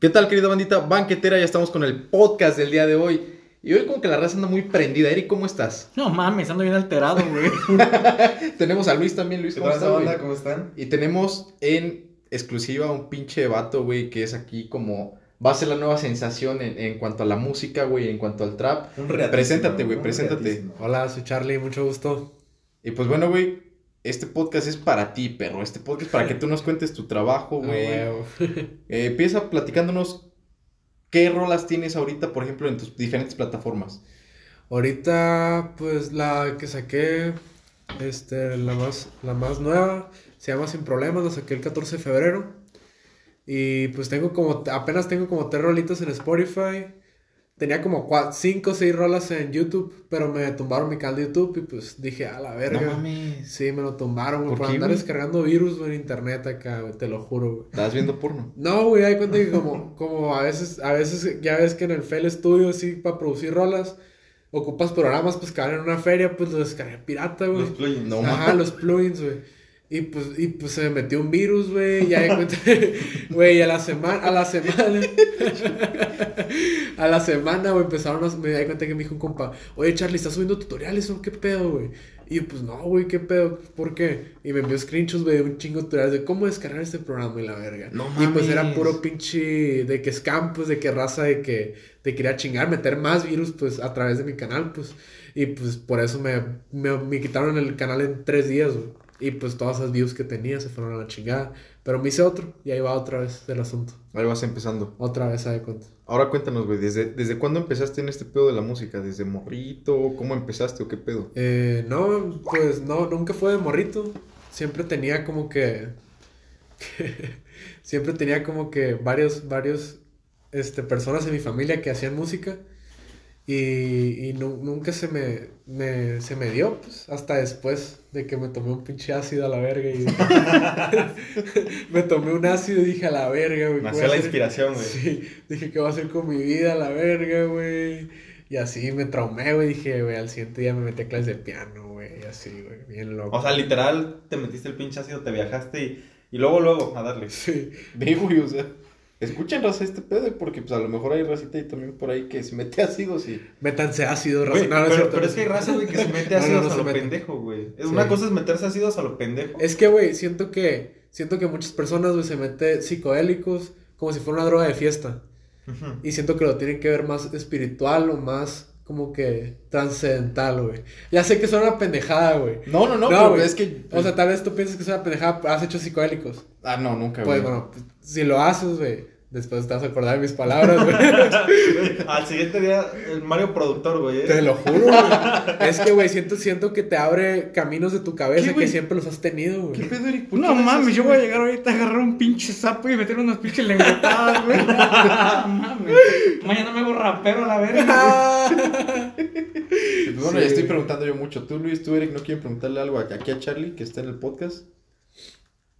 ¿Qué tal, querida bandita banquetera? Ya estamos con el podcast del día de hoy. Y hoy como que la raza anda muy prendida. Eric, ¿cómo estás? No mames, ando bien alterado, güey. tenemos a Luis también. Luis, ¿Qué ¿cómo tal, estás, banda? ¿Cómo están? Y tenemos en exclusiva un pinche vato, güey, que es aquí como... Va a ser la nueva sensación en, en cuanto a la música, güey, en cuanto al trap. Un Preséntate, güey, preséntate. reatísimo. Hola, soy Charlie, mucho gusto. Y pues bueno, güey, este podcast es para ti, perro. Este podcast es para que tú nos cuentes tu trabajo, Ah, güey. Eh, empieza platicándonos qué rolas tienes ahorita, por ejemplo, en tus diferentes plataformas. Ahorita, pues la que saqué, este, la más, la más nueva, se llama Sin Problemas, la saqué el 14 de febrero. Y pues tengo como, apenas tengo como tres rolitas en Spotify. Tenía como cua- cinco o seis rolas en YouTube, pero me tumbaron mi canal de YouTube y pues dije, a la verga. No mames. Sí, me lo tumbaron, güey, ¿Por andar descargando virus güey, en internet acá, güey, te lo juro, güey. ¿Estás viendo porno? No, güey, hay cuenta que como, como a veces, a veces ya ves que en el FL Studio, sí, para producir rolas, ocupas programas, pues que van en una feria, pues lo descargué pirata, güey. Los plugins. No, Ajá, los plugins, güey. Y pues, y pues se me metió un virus, güey, ya güey, a la semana, a la semana, a la semana, güey, empezaron a, me di cuenta que me dijo un compa, oye, Charlie, ¿estás subiendo tutoriales o qué pedo, güey? Y yo, pues, no, güey, ¿qué pedo? ¿Por qué? Y me envió screenshots, güey, de un chingo de tutoriales de cómo descargar este programa y la verga. No Y pues era puro pinche, de que scam, pues, de que raza, de que te quería chingar, meter más virus, pues, a través de mi canal, pues. Y pues por eso me, me, me quitaron el canal en tres días, güey. Y pues todas esas views que tenía se fueron a la chingada. Pero me hice otro y ahí va otra vez el asunto. Ahí vas empezando. Otra vez, de cuenta. Ahora cuéntanos, güey, ¿desde, ¿desde cuándo empezaste en este pedo de la música? ¿Desde morrito? ¿Cómo empezaste o qué pedo? Eh, no, pues no, nunca fue de morrito. Siempre tenía como que. siempre tenía como que varios, varios este, personas en mi familia que hacían música. Y, y nu- nunca se me, me, se me dio, pues, hasta después de que me tomé un pinche ácido a la verga. Y me tomé un ácido y dije a la verga, güey. ¿qué voy Nació la hacer? inspiración, güey. Sí, dije, ¿qué voy a hacer con mi vida? a La verga, güey. Y así me traumé, güey. Dije, güey, al siguiente día me metí a clases de piano, güey. Y así, güey, bien loco. O sea, literal, te metiste el pinche ácido, te viajaste y, y luego, luego, a darle. Sí. Güey, o sea, escuchen raza este pedo, porque pues a lo mejor hay racita y también por ahí que se mete ácido, sí. Métanse ácido, Güey, razonable. pero, ¿cierto? pero es que hay raza, güey, que se mete No, no, ácidos no a se lo meten. pendejo, güey. Es Sí. Una cosa es meterse ácidos a lo pendejo. Es que, güey, siento que, siento que muchas personas, güey, se meten psicodélicos como si fuera una droga de fiesta. Ujú. Y siento que lo tienen que ver más espiritual o más como que trascendental, güey. Ya sé que es una pendejada, güey. No, no, no, No, pero es que... O sea, tal vez tú piensas que es una pendejada, has hecho psicodélicos. Ah, no, nunca, Pues güey. bueno, pues, si lo haces, güey, después te vas a acordar de mis palabras, güey. Al siguiente día, el Mario productor, güey. ¿eh? te lo juro, güey. Es que, güey, siento, siento que te abre caminos de tu ¿Qué, cabeza que siempre los has tenido, ¿Qué güey. pedo, Eric? ¿Por qué No mames, yo voy a llegar ahorita a agarrar un pinche sapo y meterle unas pinches lengüetadas, güey. No mames. Mañana me hago rapero a la verga. Pues bueno, Sí. ya estoy preguntando yo mucho. Tú, Luis, tú, Eric, ¿no quieren preguntarle algo aquí a Charlie que está en el podcast?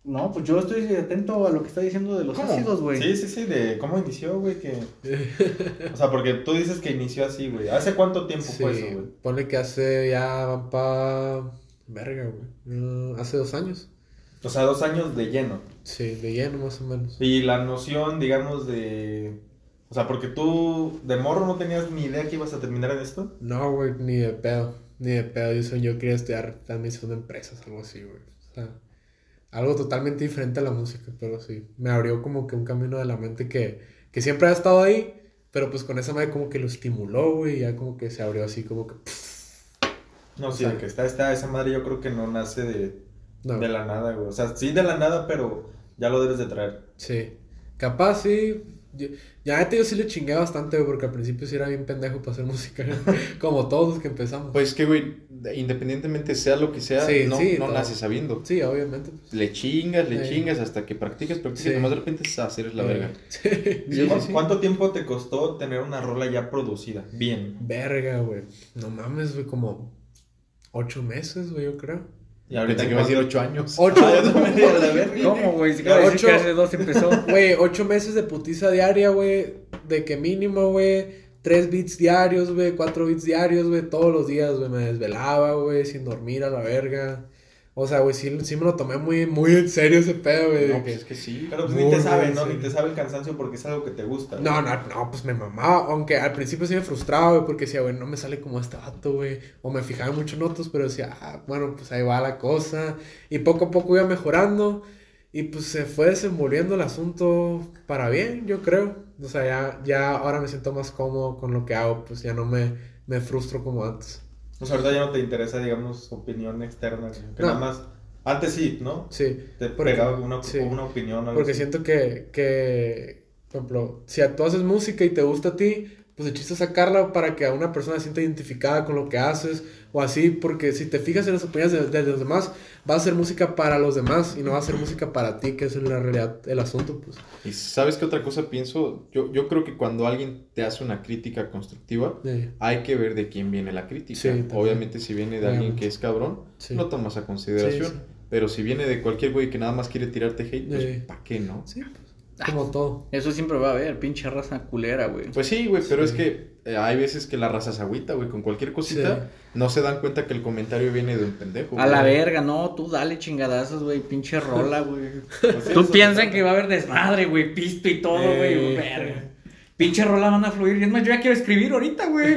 No, pues yo estoy atento a lo que está diciendo de los ¿Cómo? ácidos, güey. Sí, sí, sí, de cómo inició, güey, que... O sea, porque tú dices que inició así, güey. ¿Hace cuánto tiempo fue eso, Sí, güey? ponle que hace ya van pa... Verga, güey. Mm, hace dos años. O sea, dos años de lleno. Sí, de lleno más o menos. Y la noción, digamos, de... O sea, porque tú de morro no tenías ni idea que ibas a terminar en esto. No, güey, ni de pedo. Ni de pedo. Yo, soy, yo quería estudiar administración de empresas, algo así, güey. O sea, algo totalmente diferente a la música, pero sí. Me abrió como que un camino de la mente que, que siempre ha estado ahí, pero pues con esa madre como que lo estimuló, güey. Y ya como que se abrió así, como que. No, O sí, sea- de que está, está esa madre yo creo que no nace de, No, de la nada, güey. O sea, sí de la nada, pero ya lo debes de traer. sí. Capaz, sí. Yo- ya neta yo sí le chingué bastante, güey, porque al principio sí era bien pendejo para hacer música. como todos los que empezamos. Pues que, güey, independientemente sea lo que sea, Sí, no, sí, no naces sabiendo. sí, obviamente. pues. Le chingas, le Sí. chingas hasta que practicas, practicas, Sí. nomás de repente hacer es la verga. Sí. Sí, ¿Cu- sí, sí. ¿Cuánto tiempo te costó tener una rola ya producida? Bien. Verga, güey. No mames, güey, como ocho meses, güey, yo creo. Y ahorita Pensé que iba a decir ocho años. Ocho, Ah, yo también iba a la verga. ¿Cómo, güey? Si Ocho. que hace dos empezó. güey, ocho meses de putiza diaria, güey. De que mínimo, güey. Tres beats diarios, güey. Cuatro beats diarios, güey. Todos los días, güey. Me desvelaba, güey. Sin dormir a la verga. O sea, güey, sí, sí me lo tomé muy, muy en serio ese pedo, güey. No, pues es que sí. Pero pues Muy ni te sabe, ¿no? Ni te sabe el cansancio porque es algo que te gusta. No, no, no, pues me mamaba. Aunque al principio sí me frustraba, güey, porque decía, güey, no me sale como este vato, güey. O me fijaba mucho en otros, pero decía, ah, bueno, pues ahí va la cosa. Y poco a poco iba mejorando. Y pues se fue desenvolviendo el asunto para bien, yo creo. O sea, ya, ya ahora me siento más cómodo con lo que hago, pues ya no me, me frustro como antes. O sea, ahorita ya no te interesa, digamos, opinión externa. Que No. nada más. Antes sí, ¿no? Sí. Te Porque- pegaba una, sí. una opinión. algo Porque así. siento que, que, por ejemplo, si tú haces música y te gusta a ti, pues el chiste es sacarla para que a una persona se sienta identificada con lo que haces o así, porque si te fijas en las opiniones de, de los demás, va a ser música para los demás y no va a ser música para ti, que es en la realidad el asunto, pues. Y sabes qué otra cosa pienso, yo, yo creo que cuando alguien te hace una crítica constructiva, Sí, hay que ver de quién viene la crítica. Sí. Obviamente si viene de alguien Obviamente. que es cabrón, Sí. lo tomas a consideración. Pero si viene de cualquier güey que nada más quiere tirarte hate, pues. ¿para qué no? Sí, pues, como todo. Eso siempre va a haber, pinche raza culera, güey. Pues sí, güey, pero Sí. es que eh, hay veces que la raza se agüita, güey, con cualquier cosita, Sí. no se dan cuenta que el comentario viene de un pendejo. A la verga, no, tú dale chingadazos, güey, pinche rola, güey. Pues Tú piensas que va a haber desmadre, güey, pisto y todo, güey, Eh. verga. Pinche rola van a fluir. Y es más, yo ya quiero escribir ahorita, güey.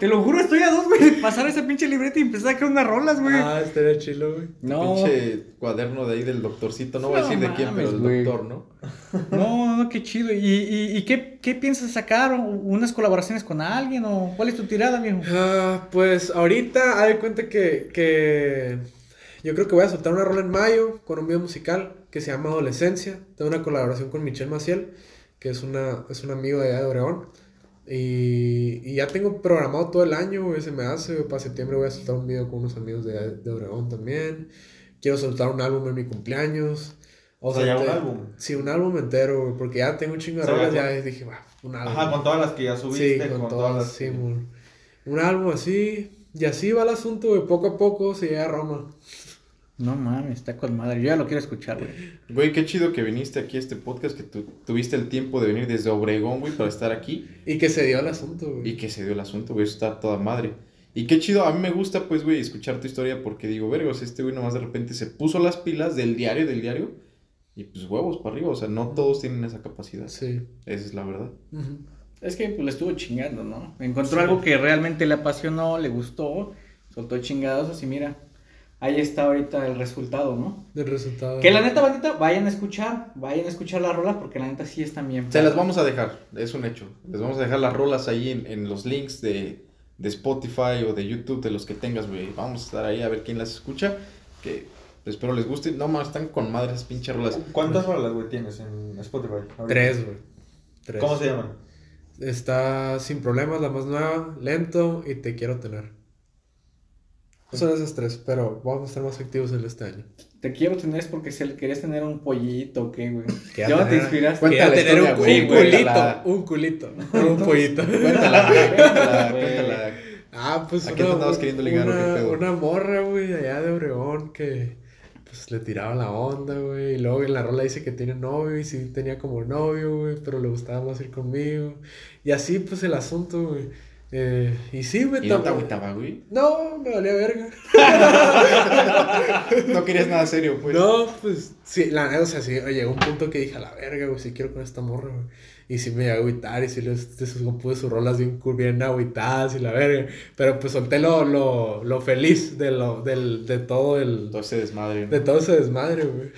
Te lo juro, estoy a dos, güey, de pasar esa pinche libreta y empezar a sacar unas rolas, güey. Ah, estaría chilo, güey. no, Pinche cuaderno de ahí del doctorcito, no voy a decir de quién, pero güey. doctor, ¿no? no, no, qué chido. ¿Y, y, y qué, qué piensas sacar? ¿O ¿Unas colaboraciones con alguien? ¿O cuál es tu tirada, viejo? Ah, pues ahorita, haz de cuenta que, que yo creo que voy a soltar una rola en mayo con un video musical que se llama Adolescencia. Tengo una colaboración con Michelle Maciel, que es, una, es un amigo de allá de Obregón. Y, y ya tengo programado todo el año, güey, se me hace. güey, Para septiembre voy a soltar un video con unos amigos de, de Obregón también. Quiero soltar un álbum en mi cumpleaños. O sea, ya un álbum. Sí, un álbum entero, güey, porque ya tengo un chingo de rolas. ya dije, va, un álbum. Ajá, con todas las que ya subiste, Sí, con, con, todas, todas las. sí, mon. Un álbum así, y así va el asunto, güey, poco a poco se llega a Roma. No mames, está con madre. Yo ya lo quiero escuchar, güey. Güey, qué chido que viniste aquí a este podcast, que tu- tuviste el tiempo de venir desde Obregón, güey, para estar aquí Y que se dio el asunto, güey. y que se dio el asunto, güey, eso está toda madre. Y qué chido, a mí me gusta, pues, güey, escuchar tu historia porque digo, vergos, este güey nomás de repente se puso las pilas del diario, del diario, y pues huevos para arriba, o sea, no todos tienen esa capacidad. Sí. Esa es la verdad. Es que pues le estuvo chingando, ¿no? Encontró Sí. algo que realmente le apasionó, le gustó, soltó chingados y mira, ahí está ahorita el resultado, ¿no? Del resultado. Que la neta, bandita, vayan a escuchar, vayan a escuchar las rolas porque la neta sí están bien. Se las vamos a dejar, es un hecho. Les vamos a dejar las rolas ahí en, en los links de, de Spotify o de YouTube, de los que tengas, güey. Vamos a estar ahí a ver quién las escucha. Que espero les guste. No más, están con madres esas pinches rolas. ¿Cuántas rolas, güey, tienes en Spotify? ahorita? Tres, güey. Tres. ¿Cómo se llaman? Está Sin Problemas, la más nueva, Lento y Te Quiero Tener. Son esas tres, pero vamos a estar más activos en este año. Te quiero tener es porque se querías tener un pollito, ¿o ¿qué, güey? ¿Ya te inspiraste? Quería tener historia, un, güey, un culito, un culito, no un pollito. Cuéntala, güey, cuéntala, Güey. cuéntala. Ah, pues ¿A quién te andabas queriendo ligar o qué una, pedo? una morra, güey, allá de Obregón que pues le tiraba la onda, güey. Y luego en la rola dice que tiene novio y sí tenía como novio, güey, pero le gustaba más ir conmigo. Y así pues el asunto, güey. Eh, y sí, güey. ¿Y no te agüitaba, güey? No, me valía verga. No querías nada serio, pues. No, pues sí, la neta, o sea, sí, llegó un punto que dije, a la verga, güey, sí quiero con esta morra, güey. Y sí me llegó a agüitar y sí les, les compuse sus rolas bien, bien agüitadas y la verga. Pero pues solté lo, lo, lo feliz de, lo, del, de todo el... Todo ese desmadre. ¿no? De todo ese desmadre, güey.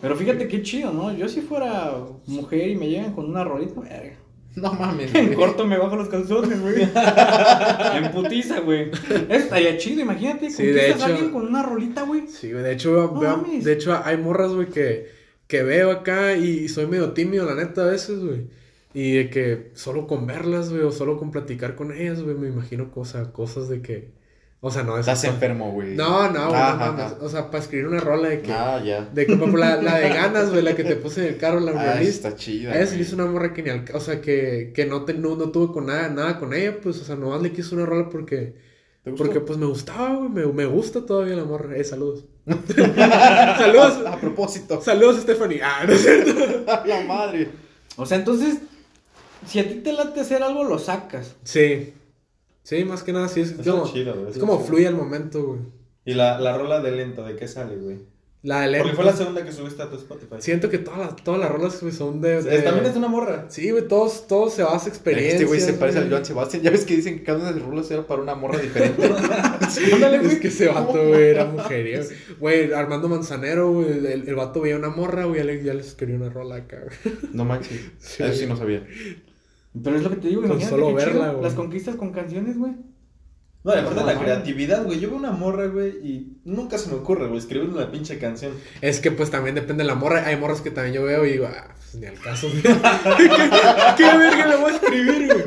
Pero fíjate qué chido, ¿no? Yo si fuera mujer y me llegan con una rolita, verga. No mames, En corto me bajo los calzones, güey. en putiza, güey. Estaría chido, imagínate. Sí, de conquistas a hecho- alguien con una rolita, güey. Sí, güey, de hecho, No veo- de hecho hay morras, güey, que, que veo acá y soy medio tímido, la neta, a veces, güey. Y de que solo con verlas, güey, o solo con platicar con ellas, güey, me imagino cosas, cosas de que... O sea, no es... Estás enfermo, güey. No, no, güey, Ajá, no mames. O sea, para escribir una rola de que... Ah, ya. De como la, la de ganas, güey, la que te puse en el carro, la Ah, realista. está chida. Ella se hizo una morra que ni al- O sea, que, que no, te, no, no tuve con nada, nada con ella, pues, o sea, nomás le quiso una rola porque... ¿Te gustó? Porque, pues, me gustaba, güey, me, me gusta todavía la morra. Eh, saludos. saludos. A, a propósito. Saludos, Stephanie. Ah, no es cierto. A la madre. O sea, entonces, si a ti te late hacer algo, lo sacas. Sí. Sí, más que nada, sí. Es, Eso como, es chido, güey, es eso como fluye el momento, güey. Y la, la rola de lento, ¿de qué sale, güey? La de Lento. Porque fue la segunda que subiste a tu Spotify. Siento que todas las, todas las rolas güey, son de. También es una morra. Sí, güey, todos, todos se basa experiencia. Este güey se parece al Joan Sebastián. Ya ves que dicen que cada una de las rolas era para una morra diferente. Es que ese vato, güey, era mujeriego. Güey, Armando Manzanero, güey, el, el vato veía una morra, güey, ya, le- ya les escribió una rola acá, güey. No manches. Eso sí no sabía. Pero es lo que te digo, imagínate solo chido, verla, güey. Las conquistas con canciones, güey. No, y aparte No, la no. creatividad, güey. Yo veo una morra, güey, y nunca se me ocurre, güey, escribir una pinche canción. Es que pues también depende de la morra. Hay morras que también yo veo y digo, ah, pues ni al caso, güey. ¿Qué, qué verga le voy a escribir, güey?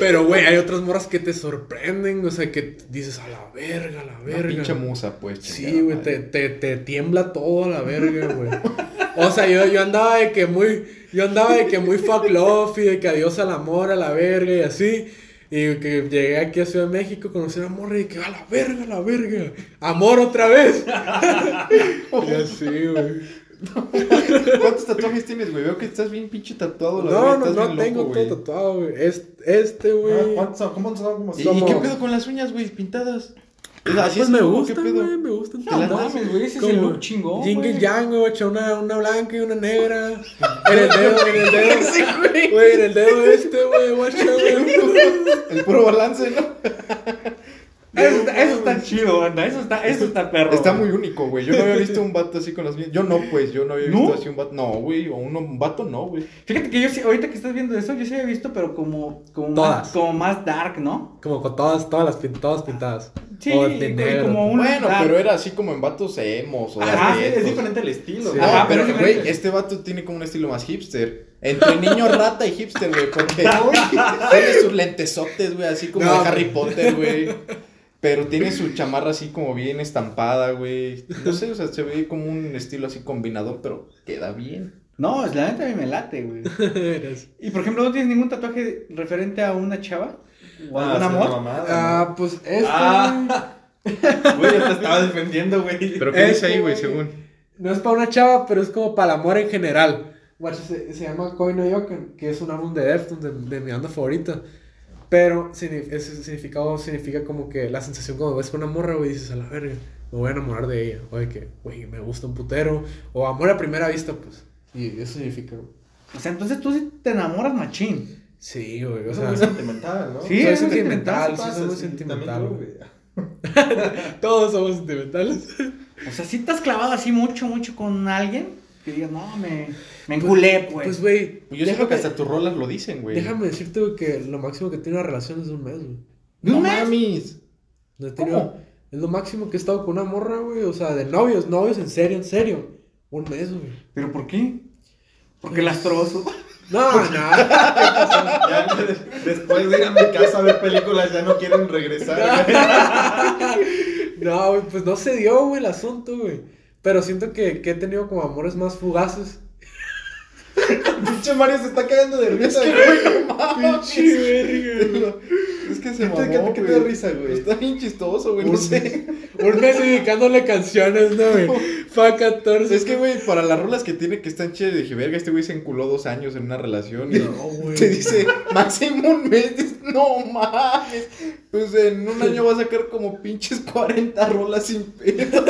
Pero, güey, hay otras morras que te sorprenden, o sea, que dices, a la verga, a la Una verga. pinche musa, pues. Sí, güey, te, te, te tiembla todo a la verga, güey. O sea, yo, yo andaba de que muy, yo andaba de que muy fuck love y de que adiós al amor, a la verga y así. Y que llegué aquí a Ciudad de México, conocí a morra y que a la verga, a la verga. Amor otra vez. y así, güey. ¿Cuántos tatuajes tienes, güey? Veo que estás bien pinche tatuado. la No, verdad, no, estás no bien tengo loco, güey. todo tatuado, güey. Es- Este, Ah, güey. ¿Cuántos son? ¿Cómo son? ¿Cómo ¿Y, son? y qué pedo con las uñas, güey? Pintadas. Ah, ¿Así pues es me como, gustan, ¿Qué pedo? güey, me gustan. No mames, güey, ese es el chingón, güey. y Yang, güey, una, una blanca y una negra. En el dedo, en el dedo. Güey, en el dedo este, güey, guacha, güey. El puro balance, ¿no? Eso está, eso está chido, banda. Eso está, eso está perro. Está muy único, güey. Yo no había visto un vato así con las uñas. Yo no, pues. Yo no había ¿No? visto así un vato. No, güey. O uno, un vato no, güey. Fíjate que yo sí, ahorita que estás viendo eso, yo sí había visto, pero como, como, Todas. más, como más dark, ¿no? Como con todas, todas las todas pintadas. Sí, O de como- negro. como un- Bueno, pero era así como en vatos emos o Ajá, sí, es diferente el estilo, Sí. güey. No, Ajá, pero, güey, este vato tiene como un estilo más hipster. Entre niño rata y hipster, güey, porque tiene sus lentesotes, güey, así como No, de. Harry Potter, güey. Pero tiene su chamarra así como bien estampada, güey. No sé, o sea, se ve como un estilo así combinador, pero queda bien. No, es la neta a mí me late, güey. Y por ejemplo, ¿no tienes ningún tatuaje referente a una chava? ¿O Ah, mamada, Ah, pues este. Ah. Güey, yo te estaba defendiendo, güey. Pero ¿qué ¿qué dice ahí, ahí, güey, según? No es para una chava, pero es como para el amor en general. Guacha, se, se llama Koi no Yokan, que es un álbum de Deftones, de, de mi banda favorita. Pero ese significado significa como que la sensación cuando ves con una morra, güey, dices a la verga, me voy a enamorar de ella. O de que, güey, me gusta un putero. O amor a primera vista, pues. Y eso significa. O sea, entonces tú sí te enamoras machín. Sí, güey, o Es sea. muy sentimental, ¿no? Sí, soy es muy sentimental, sí, Pasa, soy muy sí, sentimental. Todos somos sentimentales. O sea, si te has clavado así mucho, mucho con alguien que digas, no, me, me enculé, pues. Pues, güey, Pues yo siento que déjame, hasta tus rolas lo dicen, güey. déjame decirte, güey, que lo máximo que tiene una relación es de un mes, güey. ¿De un No mes? mames. No Es lo máximo que he estado con una morra, güey. O sea, de novios, novios, en serio, en serio. Un mes, güey. ¿Pero por qué? Porque las trozo. No, no. Ya, de- después de ir a mi casa a ver películas ya no quieren regresar. güey. No, güey, pues no se dio, güey, el asunto, güey. Pero siento que, que he tenido como amores más fugaces. Pinche Mario se está cagando de risa, güey. Pinche verga, Es que se ¿Qué te- mamó, qué te da risa, güey? Está bien chistoso, güey, no Un sé. Un mes dedicándole canciones, ¿no, güey? Fa 14. Es que, güey, para las rolas que tiene que están chidas, dije, verga, este güey se enculó dos años en una relación. Y No, güey. te dice, máximo un mes. No mames. Pues en un año va a sacar como pinches 40 rolas sin pedo.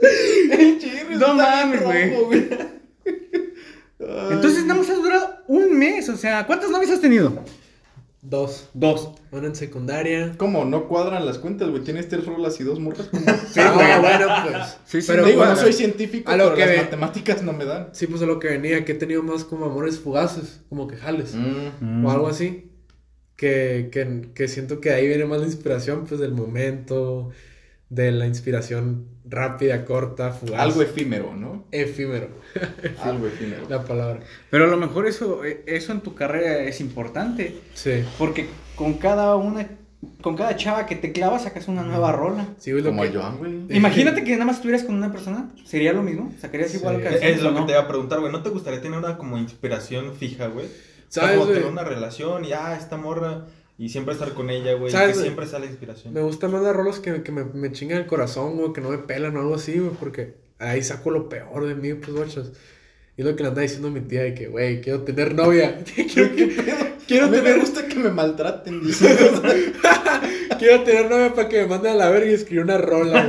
El chirri No está mames, güey. Entonces, nada más has durado un mes. O sea, ¿cuántas novias has tenido? Dos. Dos. Una en secundaria. ¿Cómo? No cuadran las cuentas, güey. Tienes tres rolas y dos morras. Sí, güey, bueno, pues. Sí, sí, Pero, Digo, bueno, no soy científico, a lo pero que las ve- matemáticas no me dan. Sí, pues a lo que venía, que he tenido más como amores fugaces, como que jales. Mm. o algo así. Que, que, que siento que ahí viene más la inspiración, pues del momento, de la inspiración rápida, corta, fugaz. Algo efímero, ¿no? efímero, Algo efímero. la palabra. Pero a lo mejor eso, eh, eso en tu carrera es importante. Sí. Porque con cada una, con cada chava que te clavas sacas una nueva rola. Sí, güey, lo Como que- Joan, güey. Imagínate que nada más estuvieras con una persona, ¿sería lo mismo? ¿Sacarías igual Sí. canciones Es lo que no? te iba a preguntar, güey. ¿No te gustaría tener una como inspiración fija, güey? ¿Sabes, como güey? tener una relación y, ah, esta morra, y siempre estar con ella, güey. y ¿Sabes, Que siempre sale inspiración. Me gustan más las rolas que, que me, me chingan el corazón, güey, que no me pelan o algo así, güey, porque ahí saco lo peor de mí, pues, guachas. Y es lo que le anda diciendo mi tía de que, güey, quiero tener novia. quiero que- quiero A mí me tener gusta que me maltraten, dice. quiero tener novia para que me mande a la verga y escribir una rola,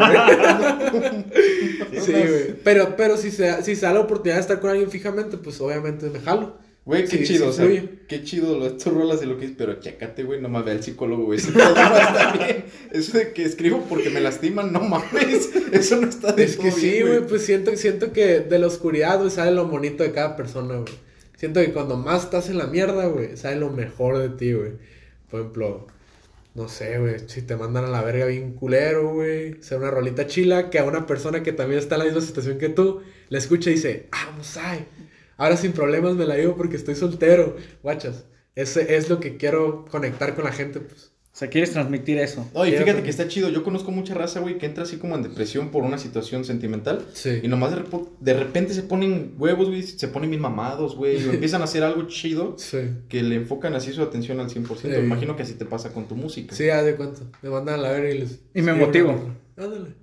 güey. Sí, güey. Pero, pero si se, si se da la oportunidad de estar con alguien fijamente, pues obviamente me jalo. Güey, qué Sí, chido, sí o sea, fluye. qué chido lo tus rolas y lo que es, pero chécate, güey, nomás ve al psicólogo, güey, eso estar bien. Eso de que escribo porque me lastiman, no mames, eso no está de Es que sí, güey, pues siento, siento que de la oscuridad, güey, sale lo bonito de cada persona, güey. Siento que cuando más estás en la mierda, güey, sale lo mejor de ti, güey. Por ejemplo, no sé, güey, si te mandan a la verga bien culero, güey, ser una rolita chila, que a una persona que también está en la misma situación que tú, la escucha y dice, ah, ay, ahora sin problemas me la llevo porque estoy soltero, guachas. Ese es lo que quiero conectar con la gente, pues. O sea, quieres transmitir eso. Y Quiero fíjate que- que está chido. Yo conozco mucha raza, güey, que entra así como en depresión por una situación sentimental. Sí. Y nomás de, repo- de repente se ponen huevos, güey, se ponen bien mamados, güey, o empiezan a hacer algo chido Sí. que le enfocan así su atención al 100%. Sí. Imagino que así te pasa con tu música. Sí, haz de cuenta. Me mandan a la verga y les... Y me motivo. Ándale.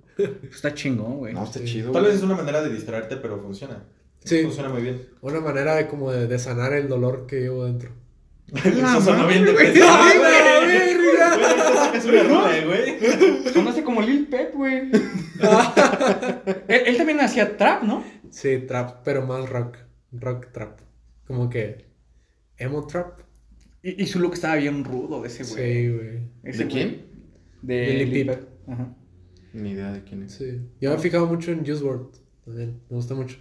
Está chingón, güey. No, está Sí. chido. Tal vez es una manera de distraerte, pero funciona. Sí. Funciona muy bien. Una manera de como de, de sanar el dolor que llevo dentro. Eso sonó bien. ¡Ay, güey! Sacas una rola, güey. Conoce como Lil Pep, güey. él, él también hacía trap, ¿no? Sí, trap, pero más rock. Rock trap. Como que emo trap. Y, y su look estaba bien rudo de ese güey. Sí, güey. ¿De güey. quién? De Lil Lil Peep. Peep. Ajá. Ni idea de quién es. Sí. Yo me he fijado mucho en Juice WRLD también. Me gusta mucho.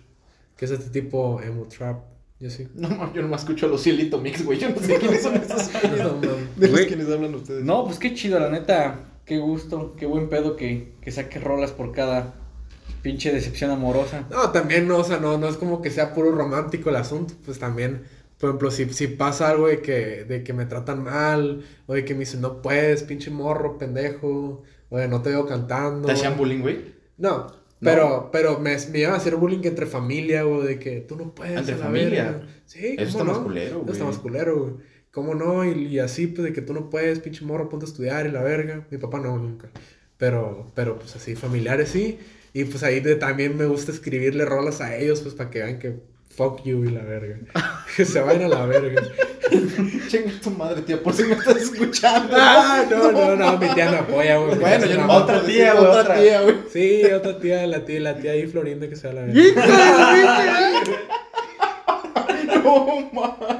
Que es este tipo emo trap. Yo sí. No, mames, yo nomás escucho a los Cielito Mix, güey. Yo no sé quiénes son esos. No. De los quienes hablan ustedes. No, pues qué chido, la neta. Qué gusto, qué buen pedo que, que saque rolas por cada pinche decepción amorosa. No, también no, o sea, no, no es como que sea puro romántico el asunto, pues también, por ejemplo, si, si pasa algo de que, de que me tratan mal, o de que me dicen, no puedes, pinche morro, pendejo, o de no te veo cantando. ¿Te hacían bullying, güey? No, pero, pero me, me iban a hacer bullying entre familia, o de que tú no puedes. ¿Entre familia? verga. Sí, Eso ¿cómo está más no? culero, Eso güey. está más culero, güey. ¿Cómo no? Y, y así, pues, de que tú no puedes, pinche morro, ponte a estudiar y la verga. Mi papá no, nunca. Pero, pero, pues, así, familiares sí. Y, pues, ahí de- también me gusta escribirle rolas a ellos, pues, para que vean que fuck you y la verga. que se vayan a la verga. Chinga tu madre, tía, por si me estás escuchando. ah, no, no, no, mi tía me apoya, güey. Bueno, yo una no otra otra tía, güey, otra otra. tía, güey. Sí, otra tía, la tía, la tía ahí Florinda que se va a la verga. No mames.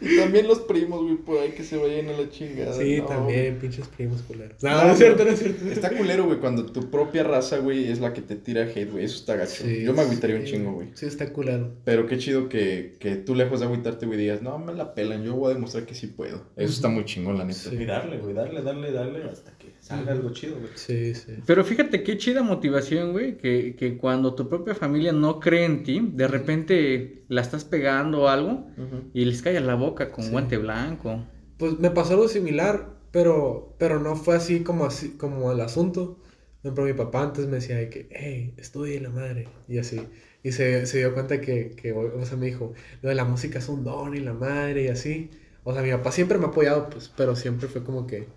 Y también los primos, güey, por ahí que se vayan a la chingada. Sí, no. también, pinches primos culeros. No, No, no es cierto, no es cierto. Está culero, güey, cuando tu propia raza, güey, es la que te tira hate, güey. Eso está gacho. Sí, Yo me agüitaría un chingo, güey. Sí, está culero. Pero qué chido que, que tú lejos de agüitarte, güey, digas, no, me la pelan, yo voy a demostrar que sí puedo. Eso está muy chingón, la neta. Sí. Y darle, güey, darle, darle, darle hasta que salga algo chido, güey. Sí, sí. Pero fíjate qué chida motivación, güey, que, que cuando tu propia familia no cree en ti, de repente la estás pegando o algo Ujú. y les cae a la boca con Sí. guante blanco. Pues me pasó algo similar, pero, pero no fue así como así como el asunto. Ejemplo, mi papá antes me decía de que, hey, estudie la madre, y así. Y se, se dio cuenta que, que, o sea, me dijo, lo de la música es un don y la madre, y así. O sea, mi papá siempre me ha apoyado, pues, pero siempre fue como que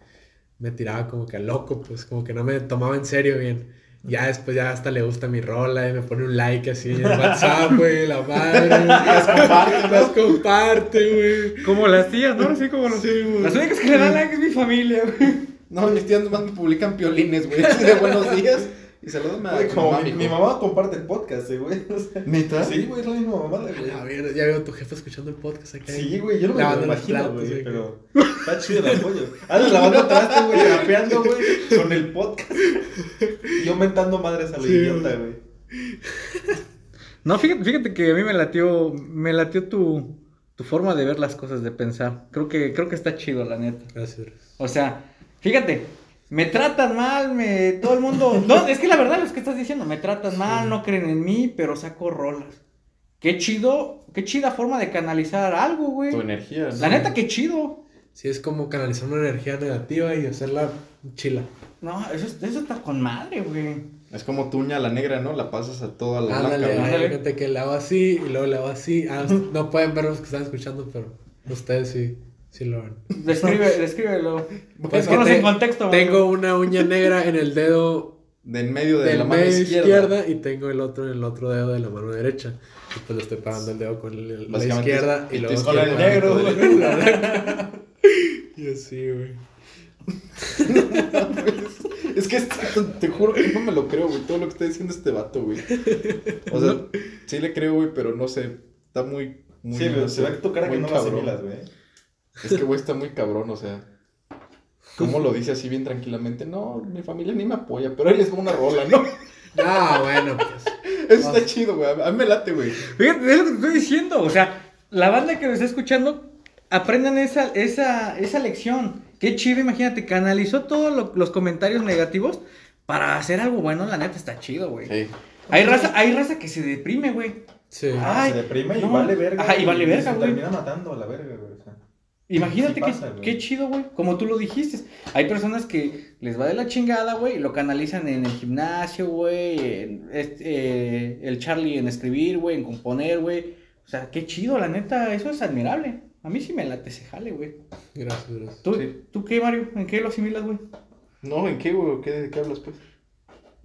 me tiraba como que a loco, pues, como que no me tomaba en serio bien. Ya después ya hasta le gusta mi rola y me pone un like así en WhatsApp, güey, la madre. Las comparte, las comparte, güey. Como las tías, ¿no? Así como los- Sí, güey. Las únicas que le dan like es mi familia, güey. No, mis tías nomás me publican piolines, güey. así De buenos días. Y saludos a Güey, tu como mamá, mi, mamá comparte el podcast, eh, güey. O sea, ¿Neta? Sí, güey, es la misma mamada, güey. A ver, ya veo a tu jefe escuchando el podcast acá. Sí, güey, yo no me lo imagino, platos, güey, güey. pero está chido el apoyo. Andas lavando trastes, güey, rapeando, güey, con el podcast. Y yo mentando madres a la Sí, idiota, güey. güey. No, fíjate, fíjate que a mí me latió, me latió tu, tu forma de ver las cosas, de pensar. Creo que, creo que está chido, la neta. Gracias. O sea, fíjate, me tratan mal, me, todo el mundo. No, es que la verdad es que estás diciendo, me tratan mal, no creen en mí, pero saco rolas. Qué chido, qué chida forma de canalizar algo, güey. Tu energía. La ¿no? neta, qué chido. Sí, es como canalizar una energía negativa y hacerla chila. No, eso, eso está con madre, güey. Es como tuña la negra, ¿no? La pasas a toda la blanca, Ándale, güey. ándale. gente que le hago así y luego le hago así. Ah, no pueden ver los que están escuchando, pero ustedes sí, sí lo ven. Describe, descríbelo. Pues Ponlos que en te- contexto. Tengo una uña negra en el dedo De en medio de del la mano medio izquierda. izquierda. y tengo el otro en el otro dedo de la mano derecha. Y pues le estoy pagando el dedo con el- la izquierda es- y luego Con el negro. Y así, güey. Es que este- te juro que no me lo creo, güey. Todo lo que está diciendo este vato, güey. O sea, sí le creo, güey, pero no sé. Está muy. muy Sí, pero se ve que tu cara que no lo asimilas, güey. Es que, güey, está muy cabrón, o sea. ¿Cómo lo dice así bien tranquilamente? No, mi familia ni me apoya, pero ahí les va una rola, ¿no? Ah, bueno, pues. Eso está chido, güey. A mí me late, güey. Fíjate, es lo que te estoy diciendo. O sea, la banda que nos está escuchando, aprendan esa, esa, esa lección. Qué chido, imagínate, canalizó todos lo- los comentarios negativos para hacer algo bueno. La neta está chido, güey. Sí. Hay raza, hay raza que se deprime, güey. Sí. Ah, Ay, se deprime y no. vale verga. Ajá, y vale verga, se güey. termina matando a la verga, güey. Sea. Imagínate Sí qué, pasa, qué chido, güey. Como tú lo dijiste. Hay personas que les va de la chingada, güey, y lo canalizan en el gimnasio, güey. en este, eh, el Charlie en escribir, güey, en componer, güey. O sea, qué chido, la neta, eso es admirable. A mí sí me late ese jale, güey. Gracias, gracias. ¿Tú, Sí. ¿Tú qué, Mario? ¿En qué lo asimilas, güey? No, ¿en qué, güey? ¿Qué, ¿De qué hablas, pues?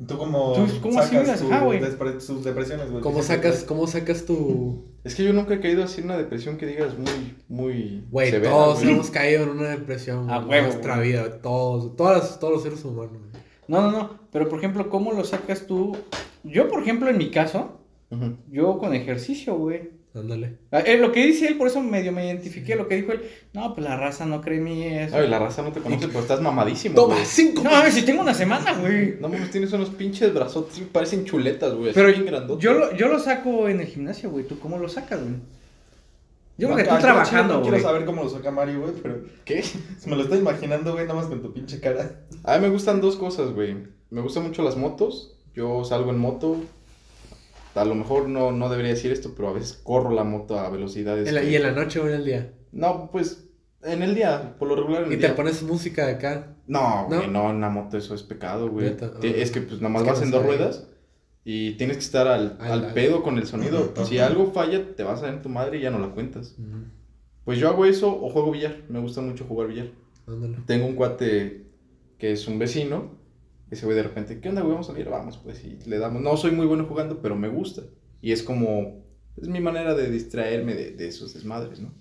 ¿Tú cómo, ¿Tú cómo sacas tu güey. despre- tus depresiones, güey? ¿Cómo ¿Qué sientes, sacas, ¿Cómo sacas tu. Es que yo nunca he caído así en una depresión que digas muy, muy Güey, severa, todos güey. hemos caído en una depresión. A güey, huevo, en nuestra güey. vida, todos, todas todos los seres humanos. güey. No, no, no. Pero, por ejemplo, ¿cómo lo sacas tú? Yo, por ejemplo, en mi caso, yo con ejercicio, güey. Ándale. Ah, eh, lo que dice él, por eso medio me identifiqué. Lo que dijo él, no, pues la raza no cree en mí. Eso. Ay, la raza no te conoce, pero estás mamadísimo, Toma, güey. cinco. No, mames, si tengo una semana, güey. No mames, tienes unos pinches brazotes, sí, parecen chuletas, güey. Pero bien grandotes. yo lo, yo lo saco en el gimnasio, güey. ¿Tú cómo lo sacas, güey? Yo creo que al tú trabajando, No quiero güey. saber cómo lo saca Mario, güey, pero ¿Qué? me lo estoy imaginando, güey, nada más con tu pinche cara. A mí me gustan dos cosas, güey. Me gustan mucho las motos. Yo salgo en moto. A lo mejor no, no debería decir esto, pero a veces corro la moto a velocidades. En la- que- y en la noche o en el día. No, pues en el día, por lo regular en Y el te día. pones música de acá. No, güey, ¿No? en la moto eso es pecado, güey. Es que pues nada más Es que vas no en dos ruedas y tienes que estar al, Al- al al- pedo con el sonido. Si algo falla, te vas a ver en tu madre y ya no la cuentas. Pues yo hago eso o juego billar. Me gusta mucho jugar billar. Ándale. Tengo un cuate que es un vecino. Ese güey de repente, ¿qué onda, güey? Vamos a salir, vamos, pues. Y le damos. No soy muy bueno jugando, pero me gusta. Y es como. Es mi manera de distraerme de, de esos desmadres, ¿no?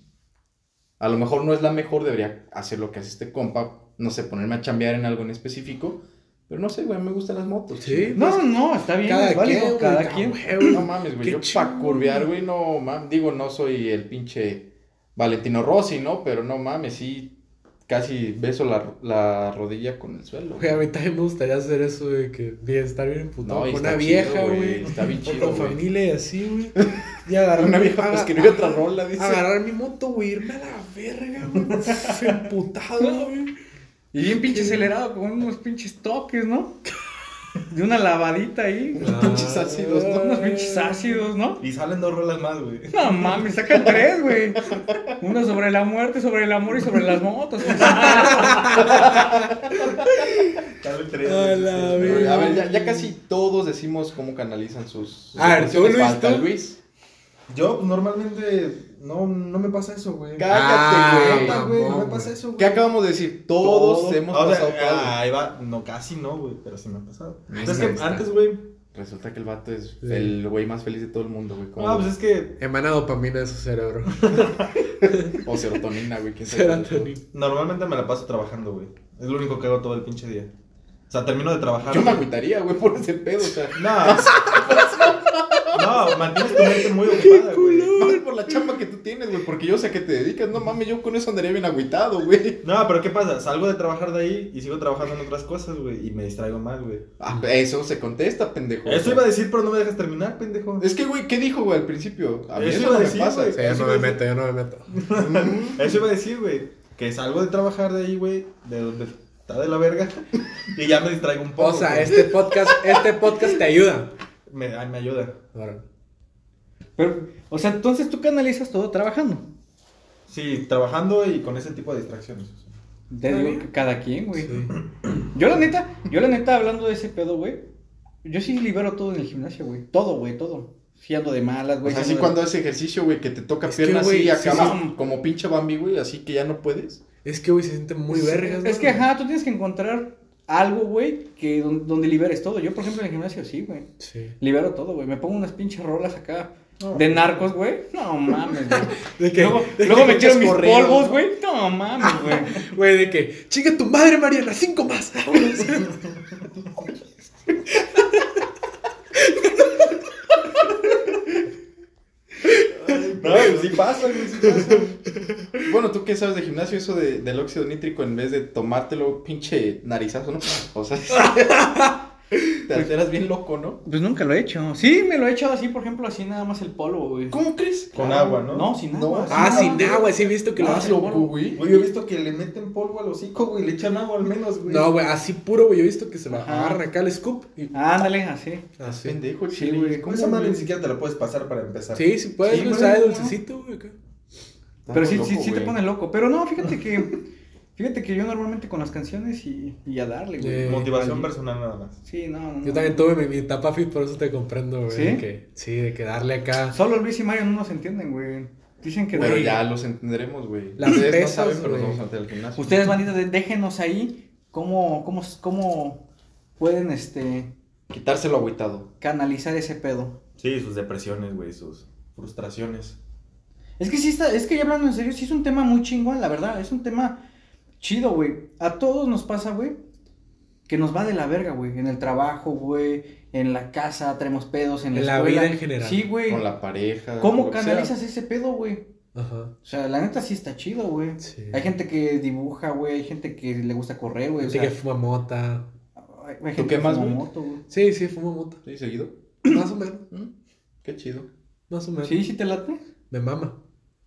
A lo mejor no es la mejor, debería hacer lo que hace este compa. No sé, ponerme a chambear en algo en específico. Pero no sé, güey, me gustan las motos. Sí. No, no, está bien, Cada es válido, quien, cada quien. güey. No mames, güey. Qué Yo pa' chingón, curvear, güey. güey, no mames. Digo, no soy el pinche Valentino Rossi, ¿no? Pero no mames, sí. Casi beso la, la rodilla con el suelo. Güey, a mí también me gustaría hacer eso, güey, que bien, estar bien emputado No, con una chido, vieja, güey, está bien chido, con familia y así, güey. Y agarrar Una vieja pues escribió otra rola, dice. Agarrar mi moto, güey, irme a la verga, güey. emputado, güey. Y bien pinche acelerado, con unos pinches toques, ¿no? De una lavadita ahí. Unos pinches ácidos, ¿no? Unos pinches ácidos, ¿no? Y salen dos rolas más, güey. No mames, sacan tres, güey. Uno sobre la muerte, sobre el amor y sobre las motos. Salen tres. A la. A ver, ya, ya casi todos decimos cómo canalizan sus. sus tú. Luis, Falta tú. Luis. Yo, pues, normalmente, no, no me pasa eso, güey. Cállate, Ah, güey. No me pasa eso, güey. ¿Qué acabamos de decir? Todos Todo- hemos o sea, pasado algo. ah, Ahí va, no, casi no, güey, pero sí me ha pasado. Es que antes, güey. Resulta que el vato es Sí. el güey más feliz de todo el mundo, güey. ¿Cómo? No, pues es que Emana dopamina de su cerebro. O serotonina, güey. ¿quién sabe? Serotonina. normalmente me la paso trabajando, güey. Es lo único que hago todo el pinche día. O sea, termino de trabajar. Yo me agüitaría, güey, por ese pedo, o sea. No, no, mantienes tu mente muy ocupada, güey. Por la chamba que tú tienes, güey, porque yo sé a qué te dedicas. No mames, yo con eso andaría bien agüitado, güey. No, pero ¿qué pasa? Salgo de trabajar de ahí y sigo trabajando en otras cosas, güey, y me distraigo más, güey. Ah, eso se contesta, pendejo. Eso iba a decir, pero no me dejas terminar, pendejo. Es que, güey, ¿qué dijo, güey, al principio? A mí Eso eso, iba no a me decir, pasa. güey. Sí, yo Eso no me meto, yo no me meto. Eso iba a decir, güey, que salgo de trabajar de ahí, güey, de donde está de la verga, y ya me distraigo un poco. O sea, güey. este podcast, este podcast te ayuda. Me, ay, me ayuda. Ahora. Pero, o sea, entonces tú canalizas todo trabajando. Sí, trabajando y con ese tipo de distracciones. Te digo que cada quien, güey. Sí. Yo la neta, yo la neta hablando de ese pedo, güey. Yo sí libero todo en el gimnasio, güey. Todo, güey, todo. Sí ando de malas, O güey. sea, así de- cuando haces ejercicio, güey, que te toca Es que, pierna güey, así, sí, acabas sí. como pinche Bambi, güey, así que ya no puedes. Es que, güey, se siente muy vergas, ¿no? Es que, ajá, tú tienes que encontrar algo, güey, que don- donde liberes todo. Yo, por ejemplo, en el gimnasio sí, güey. Sí. Libero todo, güey. Me pongo unas pinches rolas acá de narcos, güey. No mames, güey. De que, Luego, de luego que metieron mis polvos, ¿no? güey. No mames, güey. Güey, de que, chinga tu madre, Mariana, cinco más. Vámonos. No, sí pasa, güey, pasa. Bueno, ¿tú qué sabes de gimnasio? Eso de, del óxido nítrico en vez de tomártelo, pinche narizazo, ¿no? O sea, te alteras bien loco, ¿no? Pues nunca lo he hecho. Sí, me lo he echado así, por ejemplo, así nada más el polvo, güey. ¿Cómo crees? Con agua, ¿no? No, sin No. agua. Ah, sin agua, sí he visto que lo Ah, hacen. loco, güey. Güey, yo he visto que le meten polvo al hocico, güey, le echan agua al menos, güey. No, güey, así puro, güey. Yo he visto que se lo Ajá. agarran acá al scoop. Y... Ándale, así. Así. Pendejo, el Sí, chile. güey. Con esa madre ni siquiera te la puedes pasar para empezar. Sí, sí puedes, Sí, güey. güey, Sabe ¿no? dulcecito, güey. acá. Pero sí, loco, sí, sí te pone loco. Pero no, fíjate que. Fíjate que yo normalmente con las canciones y, y a darle, güey. Motivación personal nada más. Sí, no, no. Yo también tuve mi, mi etapa fit, por eso te comprendo, güey. ¿Sí? De que, sí, de que darle acá. Solo Luis y Mario no nos entienden, güey. Dicen que. Pero de- ya los entenderemos, güey. Las Ustedes pesas, no saben, pero nos vamos al gimnasio. Ustedes, bandita, de- déjenos ahí cómo, cómo, cómo pueden este, Quitárselo agüitado. canalizar ese pedo. Sí, sus depresiones, güey, sus frustraciones. Es que sí está, es que ya hablando en serio, sí es un tema muy chingón, la verdad. Es un tema chido, güey. A todos nos pasa, güey, que nos va de la verga, güey. En el trabajo, güey. En la casa, traemos pedos, en la En la escuela. vida en general. Sí, güey. Con la pareja. ¿Cómo sea. canalizas ese pedo, güey? Ajá. O sea, la neta sí está chido, güey. Sí. Hay gente que dibuja, güey. Hay gente que le gusta correr, güey. Gente sea, que fuma mota. hay hay gente qué que más, fuma güey? moto, güey. Sí, sí, fuma mota. Sí, seguido. Más o menos. Mm, Qué chido. Más o menos. ¿Sí? ¿Sí te late? Me mama.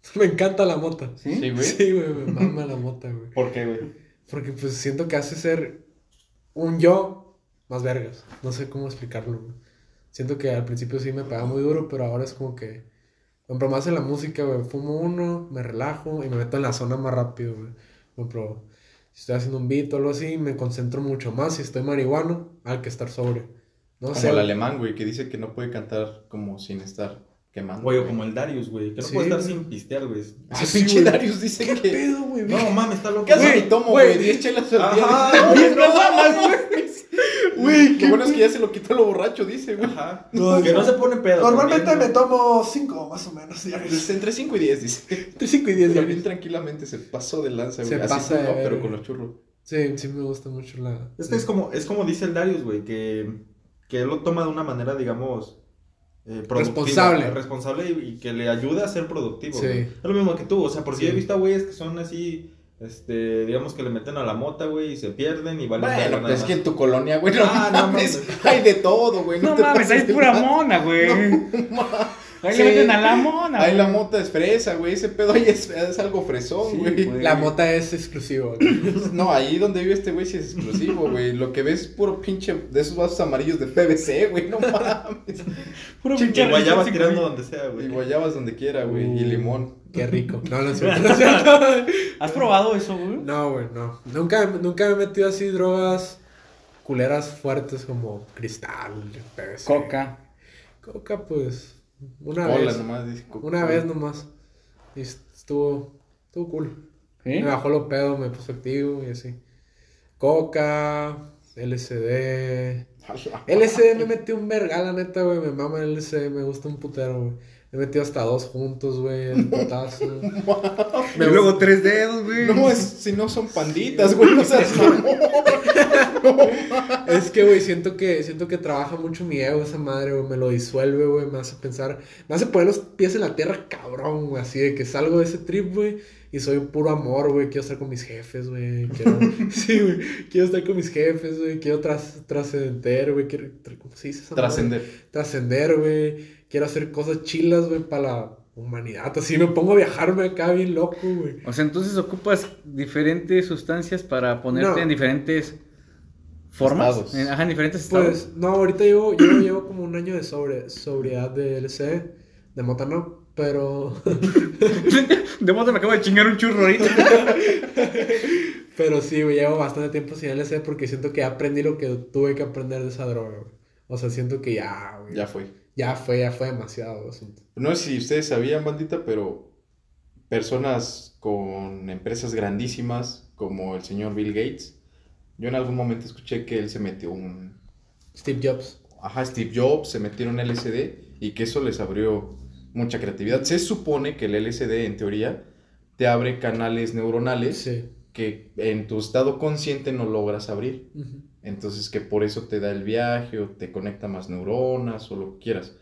Me encanta la mota. ¿Sí? Sí, güey. Sí, güey, me mama la mota, güey. ¿Por qué, güey? Porque pues siento que hace ser un yo más vergas. No sé cómo explicarlo, güey. Siento que al principio sí me pegaba muy duro, pero ahora es como que. Por ejemplo, más en la música, güey. Fumo uno, me relajo y me meto en la zona más rápido, güey. Por ejemplo, si estoy haciendo un beat o algo así, me concentro mucho más si estoy marihuano al que estar sobrio. No Como sé. el alemán, güey, que dice que no puede cantar como sin estar quemando. Güey, o como el Darius, güey, que no Sí, puede estar sin pistear, güey. Ah, Sí, pinche. Darius dice ¿Qué que. pedo, güey? No, mames, está loco. Casi tomo, güey. güey. 10 chelas al día. Ajá, güey, no no mames, güey. Güey, Lo bueno es que ya se lo quitó lo borracho, dice, güey. Ajá. No, que no. se pone pedo. Normalmente también, me tomo 5 más o menos diarios. Entre 5 y 10, dice. Entre 5 y 10 Pero bien tranquilamente se pasó de lanza, Se güey. Así pasa ¿no? verga. Pero con los churros. Sí, sí me gusta mucho la... Es que es como, es como dice el Darius, güey, que, que él lo toma de una manera, digamos, eh, productiva, Responsable. eh, responsable y, y que le ayuda a ser productivo. Sí. Es lo mismo que tú, o sea, porque Sí. yo he visto a güeyes que son así, este, digamos que le meten a la mota, güey, y se pierden y valen Bueno, nada pues es que en tu colonia, güey, no Ah, no mames. mames. Hay de todo, güey. No te mames, ahí pases es de pura mona, güey. Ahí Sí. le meten a la mona, Ahí la mota es fresa, güey. Ese pedo ahí es, es algo fresón, Sí, güey. La mota es exclusivo. güey. No, ahí donde vive este güey sí es exclusivo, güey. Lo que ves es puro pinche de esos vasos amarillos de PVC, güey. No mames. Puro Y pinche guayabas reciclo, tirando güey. donde sea, Y güey. guayabas donde quiera, güey. Y Uh. limón. Qué rico. No, no es cierto, no es cierto. ¿Has probado eso, güey? No, güey, no. Nunca, nunca me he metido así drogas culeras fuertes como cristal, PVC. Coca. Coca, pues, una vez. nomás. dice Una vez nomás. Y estuvo, estuvo cool. Me bajó lo pedo, me puso activo y así. Coca, LSD. LSD me metí un verga, la neta, güey. Me mama el LSD, me gusta un putero, güey. Me he metido hasta dos juntos, güey, el putazo. Y luego tres dedos, güey. No, es, si no son panditas, güey. O sea, es mamón. Es que, güey, siento que, siento que trabaja mucho mi ego esa madre, güey. Me lo disuelve, güey. Me hace pensar, me hace poner los pies en la tierra, cabrón, güey. Así de que salgo de ese trip, güey. Y soy puro amor, güey. Quiero estar con mis jefes, güey. Quiero, sí, güey. Quiero estar con mis jefes, güey. Quiero tras, trascender, güey. Quiero, ¿cómo se dice esa madre? Trascender. Trascender, güey. Quiero hacer cosas chilas, güey, para la humanidad. Así me pongo a viajarme acá bien loco, güey. O sea, entonces ocupas diferentes sustancias para ponerte No. en diferentes formas. Estados. En, ajá, en diferentes estados. Pues, no, ahorita llevo, yo llevo como un año de sobre, sobriedad de LC, de mota no, pero, de modo me acabo de chingar un churro ahorita. pero sí, güey, llevo bastante tiempo sin LC porque siento que aprendí lo que tuve que aprender de esa droga, güey. O sea, siento que ya, güey. Ya fue. Ya fue, ya fue demasiado asunto. No sé si ustedes sabían, bandita, pero personas con empresas grandísimas como el señor Bill Gates, yo en algún momento escuché que él se metió un... Steve Jobs. Ajá, Steve Jobs se metieron LSD y que eso les abrió mucha creatividad. Se supone que el LSD, en teoría, te abre canales neuronales Sí. que en tu estado consciente no logras abrir. Entonces que por eso te da el viaje o te conecta más neuronas o lo que quieras.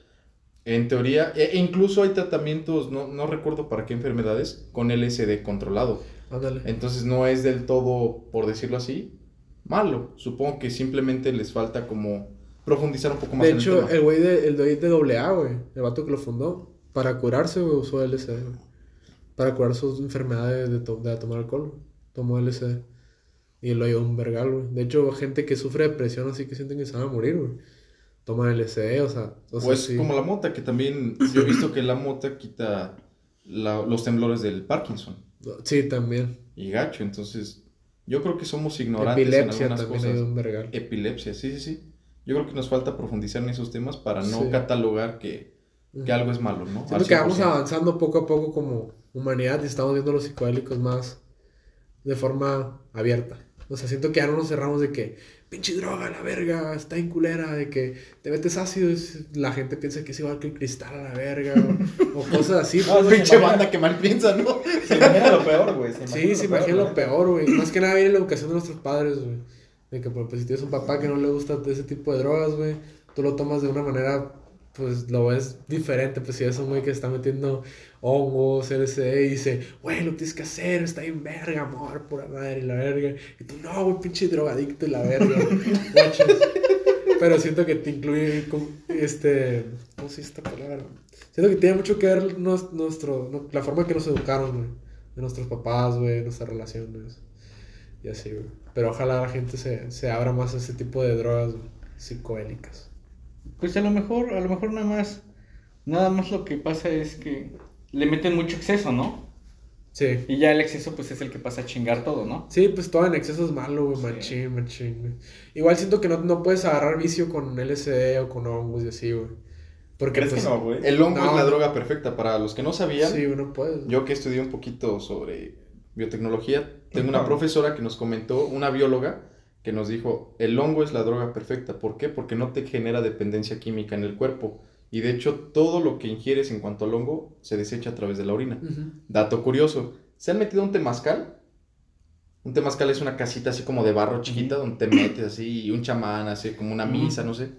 En teoría, e e incluso hay tratamientos, no, no recuerdo para qué enfermedades, con LSD controlado. Ándale. Entonces no es del todo, por decirlo así, malo. Supongo que simplemente les falta como profundizar un poco más De en el hecho, tema. el güey de, el güey de AA, güey, el vato que lo fundó, para curarse, usó LSD. Para curar sus enfermedades de, to- de tomar alcohol. Tomó LSD. Y lo ayudó un vergal, güey. De hecho, gente que sufre depresión así que sienten que se van a morir, güey. Toma LSD, o sea, o sea, Pues sí. como la mota, que también yo he visto que la mota quita la- los temblores del Parkinson. Sí, también. Y gacho, entonces yo creo que somos ignorantes Epilepsia en algunas también cosas. un vergal. Epilepsia, sí, sí, sí. Yo creo que nos falta profundizar en esos temas para no Sí. catalogar que, que algo es malo, ¿no? Siento que vamos 100%. avanzando poco a poco como humanidad y estamos viendo los psicodélicos más de forma abierta. O sea, siento que ya no nos cerramos de que pinche droga, la verga, está en culera, de que te metes ácido, es- la gente piensa que es igual que el cristal a la verga, o, o cosas así. No, pues. Pinche banda que mal piensa, ¿no? Se imagina lo peor, güey. Sí, se imagina lo peor, güey. Más que nada viene la educación de nuestros padres, güey. De que, pues, si tienes un papá que no le gusta ese tipo de drogas, güey, tú lo tomas de una manera, pues, lo ves diferente. Pues, si es un güey que está metiendo hongos, LSD, y dice, güey, lo tienes que hacer, está bien verga, amor, pura madre, y la verga. Y tú, no, güey, pinche drogadicto y la verga. Pero siento que te incluye, como, este, ¿cómo se dice esta palabra? Siento que tiene mucho que ver nos- nuestro, no- la forma que nos educaron, güey. De nuestros papás, güey, nuestras relaciones. Y así, güey. Pero ojalá la gente se, se abra más a ese tipo de drogas güey, psicodélicas. Pues a lo mejor, a lo mejor nada más, nada más lo que pasa es que le meten mucho exceso, ¿no? Sí. Y ya el exceso pues es el que pasa a chingar todo, ¿no? Sí, pues todo en exceso es malo, güey. Sí. Machín, machín, güey. Igual siento que no, no puedes agarrar vicio con LSD o con hongos y así, güey. Porque, ¿Crees pues. que no, güey? El hongo No. es la droga perfecta. Para los que no sabían, Sí, yo que estudié un poquito sobre biotecnología, tengo una profesora que nos comentó, una bióloga, que nos dijo, el hongo es la droga perfecta. ¿Por qué? Porque no te genera dependencia química en el cuerpo. Y de hecho, todo lo que ingieres en cuanto al hongo se desecha a través de la orina. Dato curioso, ¿se han metido un temazcal? Un temazcal es una casita así como de barro chiquita donde te metes así y un chamán así como una misa, no sé.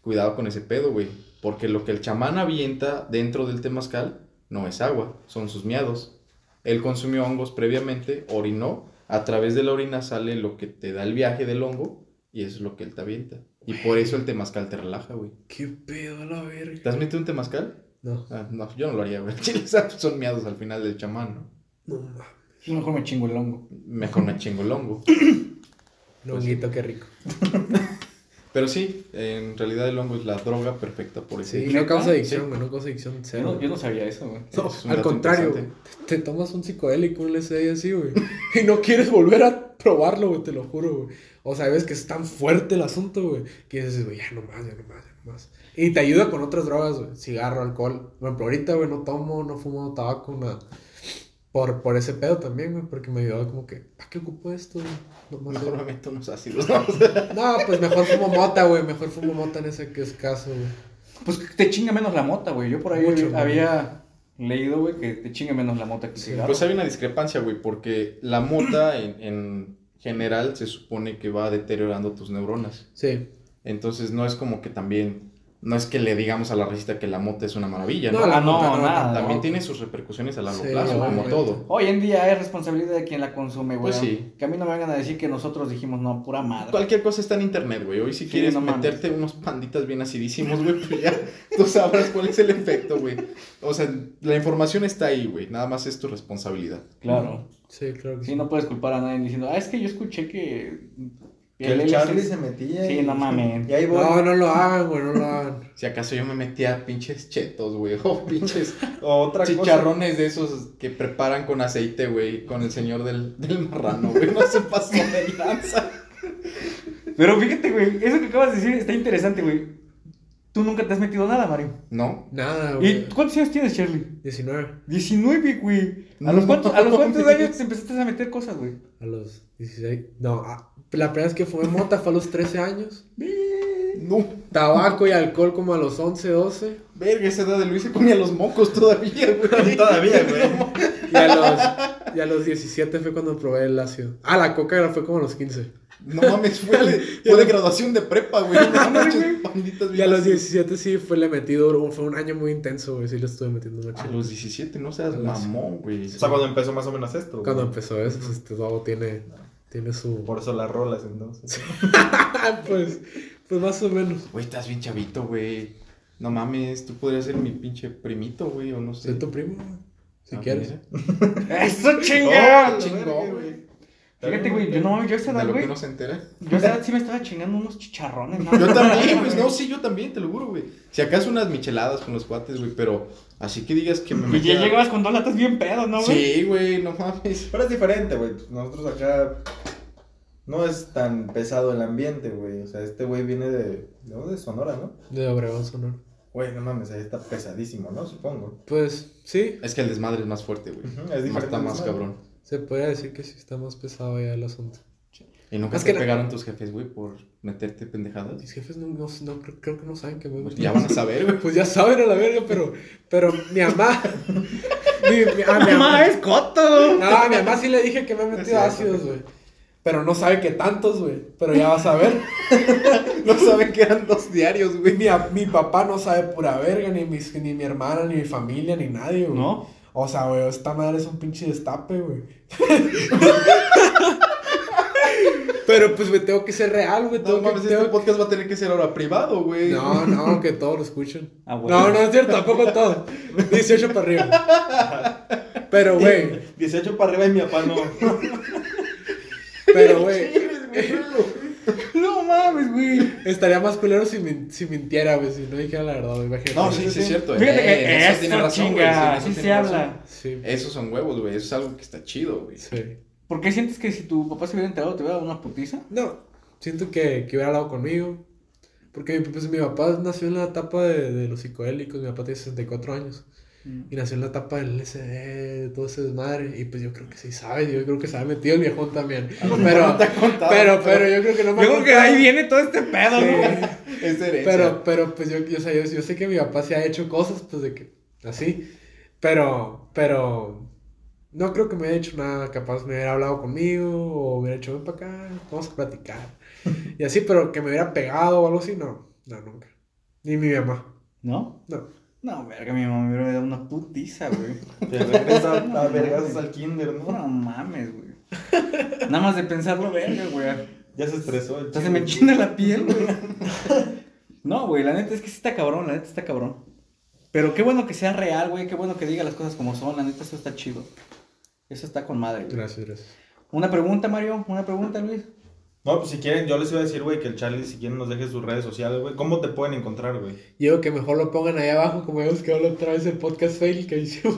Cuidado con ese pedo, güey. Porque lo que el chamán avienta dentro del temazcal no es agua, son sus miados. Él consumió hongos previamente, orinó, a través de la orina sale lo que te da el viaje del hongo y eso es lo que él te avienta. Y por eso el temazcal te relaja, güey. ¿Qué pedo a la verga? ¿Te has metido un temazcal? No, Ah, no, yo no lo haría, güey. Sea, Son miados al final del chamán, ¿no? no mames. Mejor me chingo el hongo. Mejor me chingo el hongo. Longuito, qué rico. Pero sí, en realidad el hongo es la droga perfecta por eso. Sí, ¿Neta? no causa adicción, Sí. güey. No causa adicción Yo cero. no, yo no sabía eso, güey. No, Es al contrario, interesante. Te tomas un psicodélico, un LSD y así, güey. Y no quieres volver a probarlo, güey, te lo juro, güey. O sea, ves que es tan fuerte el asunto, güey, que dices, güey, ya no más, ya no más, ya no más. Y te ayuda con otras drogas, güey. Cigarro, alcohol. Por ejemplo, ahorita, güey, no tomo, no fumo tabaco, nada. Por, por ese pedo también, güey, porque me ayudaba como que, ¿para qué ocupo esto? güey? Nomás Mejor me meto unos ácidos. ¿no? No, pues mejor fumo mota, güey. Mejor fumo mota en ese que es caso, güey. Pues que te chinga menos la mota, güey. Yo por ahí Mucho, había leído, güey, que te chinga menos la mota que el Sí, cigarro. Pues hay una discrepancia, güey, porque la mota en, en general se supone que va deteriorando tus neuronas. Sí. Entonces no es como que también, no es que le digamos a la recita que la mota es una maravilla, ¿no? No, la Ah, no, mota nada. También no. tiene sus repercusiones a largo Sí, plazo, como todo. Hoy en día es responsabilidad de quien la consume, güey. Pues sí. Que a mí no me vengan a decir que nosotros dijimos, no, pura madre. Cualquier cosa está en internet, güey. Hoy si Sí, quieres no mames. meterte unos panditas bien acidísimos, güey, pues ya tú sabrás cuál es el efecto, güey. O sea, la información está ahí, güey. Nada más es tu responsabilidad. Claro. Sí, claro que Sí, no puedes culpar a nadie diciendo, ah, es que yo escuché que. Que el Charlie se metía. Sí, y- no mames. Y ahí voy. No, no lo hagan, güey, no lo hagan. Si acaso yo me metía a pinches chetos, güey. O pinches O otra cosa. chicharrones de esos que preparan con aceite, güey. Con el señor del, del marrano, güey. No se pasó de lanza. Pero fíjate, güey, eso que acabas de decir está interesante, güey. Tú nunca te has metido nada, Mario. No. Nada, ¿Y güey. cuántos años tienes, Charlie? 19. 19, güey. ¿A, No los cuántos, ¿A los cuántos años te empezaste a meter cosas, güey? A los 16. No, ah, la primera vez que fumé mota fue a los 13 años. No, Tabaco y alcohol como a los 11, 12. verga, esa edad de Luis se comía los mocos todavía, güey. Todavía, güey. Y a los, y a los 17 fue cuando probé el ácido. Ah, la coca fue como a los 15. No mames, fue de, fue de graduación de prepa, güey. No panditas Y a los bien 17 sí fue le metí duro. Fue un año muy intenso, güey. Sí le estuve metiendo mucho. A los 17 no seas mamón, güey. O sea, cuando empezó más o menos esto. güey. Cuando empezó eso, pues, este todo tiene, tiene su. Por eso las rolas, entonces. pues, pues más o menos. Güey, estás bien chavito, güey. No mames, tú podrías ser mi pinche primito, güey, o no sé. Soy tu primo, güey. Si Ah, quieres. ¡Eso ¡Oh, chinga! la chingón, güey. Fíjate, güey, yo no, yo a esa De edad, lo que güey. no se entera. Yo a esa edad sí me estaba chingando unos chicharrones, ¿no? Yo también, pues no, sí, yo también, te lo juro, güey. Si acaso unas micheladas con los cuates, güey, pero así que digas que me Y ya llegabas con dos latas bien pedo, ¿no, güey? Sí, güey, no mames. Pero es diferente, güey. Nosotros acá no es tan pesado el ambiente, güey. O sea, este güey viene de, ¿de dónde? Sonora, ¿no? De Obregón, Sonora. Güey, no mames, ahí está pesadísimo, ¿no? Supongo. Pues sí, Es que el desmadre es más fuerte, güey. Es Más- diferente Está más desmadre. cabrón. Se podría decir que sí está más pesado ya el asunto. ¿Y nunca te que la- pegaron tus jefes, güey, por meterte pendejadas? Mis jefes no, no, no creo, creo que no saben que me Pues ya van a saber, güey. Pues ya saben a la verga, pero, pero mi mamá. mi, mi, ah, mi ¡Mamá, es coto! No, a mi mamá sí le dije que me he metido ácidos, güey. Pero no sabe que tantos, güey. Pero ya vas a ver. No saben que eran dos diarios, güey. mi, mi papá no sabe pura verga, ni, mis, ni mi hermana, ni mi familia, ni nadie, güey. ¿No? O sea, güey, esta madre es un pinche destape, güey. Pero pues, güey, tengo que ser real, güey. No que, mames, este tengo- podcast va a tener que ser ahora privado, güey. No, no, que todos lo escuchen. Ah. No, no es cierto, tampoco todos. 18 para arriba. Pero, güey, 18 para arriba y mi papá no. pero, güey, No mames, güey. estaría más culero si, min- si mintiera, güey, si no dijera la verdad, güey. imagínate. No, sí, sí, es cierto. Fíjate eh, que en eso tiene razón, güey, chinga, en eso así se razón. habla. Sí, Esos son huevos, güey. Eso es algo que está chido, güey. sí. ¿Por qué sientes que si tu papá se hubiera enterado te hubiera dado una putiza? No, siento que, que hubiera hablado conmigo. Porque pues, mi papá nació en la etapa de, de los psicoélicos, mi papá tiene 64 años. Y nació en la etapa del de todo ese desmadre. Y pues yo creo que sí sabe, yo creo que se ha metido el viejón también. Pero, te ha contado, pero, pero yo creo que no me Yo creo que ahí viene todo este pedo, Sí. ¿no? Es. Pero, pero, pues yo, yo, yo, yo sé que mi papá sí ha hecho cosas, pues de que, así. Pero, pero, no creo que me haya hecho nada. Capaz me hubiera hablado conmigo o hubiera hecho, ven para acá, vamos a platicar. Y así, pero que me hubiera pegado o algo así, no, no, nunca. Ni mi mamá, ¿No? no. No, verga, mi mamá me hubiera dado una putiza, güey. Te regresa a vergazos al kinder, ¿no? No mames, güey. Nada más de pensarlo, verga, güey. Ya se estresó. el Entonces chico. me enchina la piel, güey. No, güey, la neta es que sí está cabrón, la neta está cabrón. Pero qué bueno que sea real, güey, qué bueno que diga las cosas como son, la neta eso está chido. Eso está con madre, güey. Gracias, gracias. Una pregunta, Mario, una pregunta, Luis. No, pues si quieren, yo les iba a decir, güey, que el Charlie, si quieren, nos deje sus redes sociales, güey. ¿Cómo te pueden encontrar, güey? Yo digo que mejor lo pongan ahí abajo, como hemos quedado la otra vez el podcast fail que hicimos.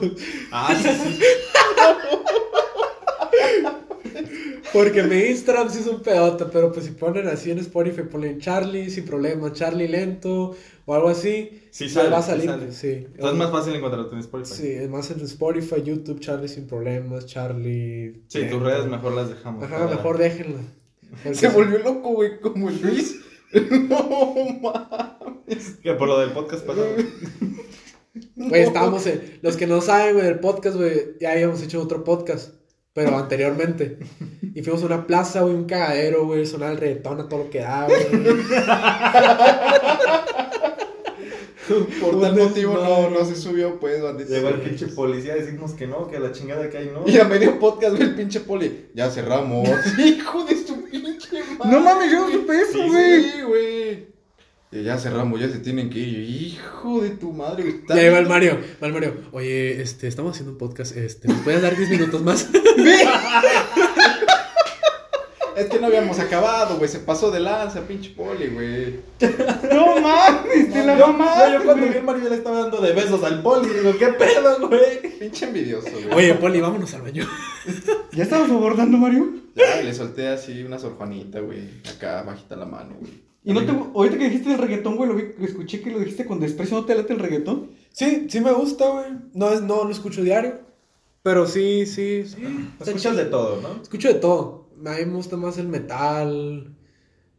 Ah, sí, sí. Porque mi Instagram sí es un pedota, pero pues si ponen así en Spotify, ponen Charlie sin problema, Charlie lento o algo así, Sí sale, va a sí salir, sale. sí. Entonces es más fácil encontrarte en Spotify. Sí, es más en Spotify, YouTube, Charlie sin problemas, Charlie. Sí, lento. tus redes mejor las dejamos. Ajá, mejor déjenla. Porque Se volvió loco, güey, como el Luis. no mames. Que por lo del podcast pasado. Güey, estábamos en. Los que no saben, güey, del podcast, güey, ya habíamos hecho otro podcast, pero anteriormente. Y fuimos a una plaza, güey, un cagadero, güey, sonaba el reggaetón a todo lo que da, güey. Por tal motivo no, no se subió, pues, bandita. Llegó el pinche policía a decirnos que no, que la chingada que hay no. Y a medio podcast, güey, el pinche poli. Ya cerramos. Hijo de su pinche madre. No mames, yo no supe eso, güey. Sí, güey. Y ya cerramos, ya se tienen que ir. Hijo de tu madre, güey. Ya iba el Mario, va el Mario. Oye, este, estamos haciendo un podcast, este, ¿nos puedes dar 10 minutos más? Es que no habíamos acabado, güey. Se pasó de lanza, pinche poli, güey. No mames, te la yo, mamaste, yo, cuando vi a Mario le estaba dando de besos al poli, digo, ¿qué pedo, güey? Pinche envidioso, güey. Oye, Poli, vámonos al baño. ¿Ya estabas abordando, Mario? Ya, le solté así una sorjuanita, güey. Acá, bajita la mano, güey. Y no te, ahorita que dijiste el reggaetón, güey, lo vi, escuché que lo dijiste con desprecio, ¿no te late el reggaetón? Sí, sí me gusta, güey. No, es, no lo escucho diario, pero sí, sí, sí. Escuchas de todo, ¿no? Escucho de todo. A mí me gusta más el metal,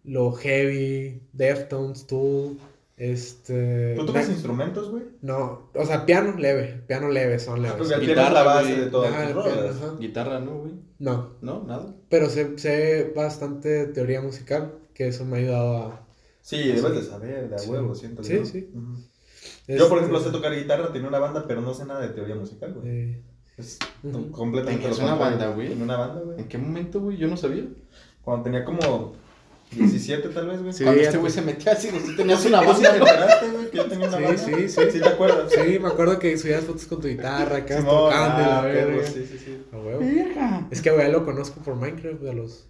lo heavy, Deftones, Tool, este... ¿Tú tocas instrumentos, güey? No, o sea, piano leve, piano leve, son leves. Porque tienes Guitarra, la base de Ajá, piano, rolas. ajá. Guitarra, ¿no, güey? No, No, nada. pero sé, sé bastante teoría musical, que eso me ha ayudado a... Sí, debes de saber, de a Sí. huevo, siento Sí, yo. sí. Yo, por este, ejemplo, sé tocar guitarra, tenía una banda, pero no sé nada de teoría musical, güey. eh, Es Ujú. completamente ¿Tenías lo una banda, güey? En una banda, güey. ¿En qué momento, güey? Yo no sabía. Cuando tenía como 17 tal vez, güey. Sí, Cuando este te- güey se metía así, tú tenías una ¿Tú sí banda, te enteraste, güey, que yo tenía una Sí, banda? sí, sí. ¿Sí te acuerdas? Sí, me acuerdo que subías fotos con tu guitarra, acá Simón, tocando la ah, verga. sí, sí, sí. A. Verga. Es que, güey, lo conozco por Minecraft, de los...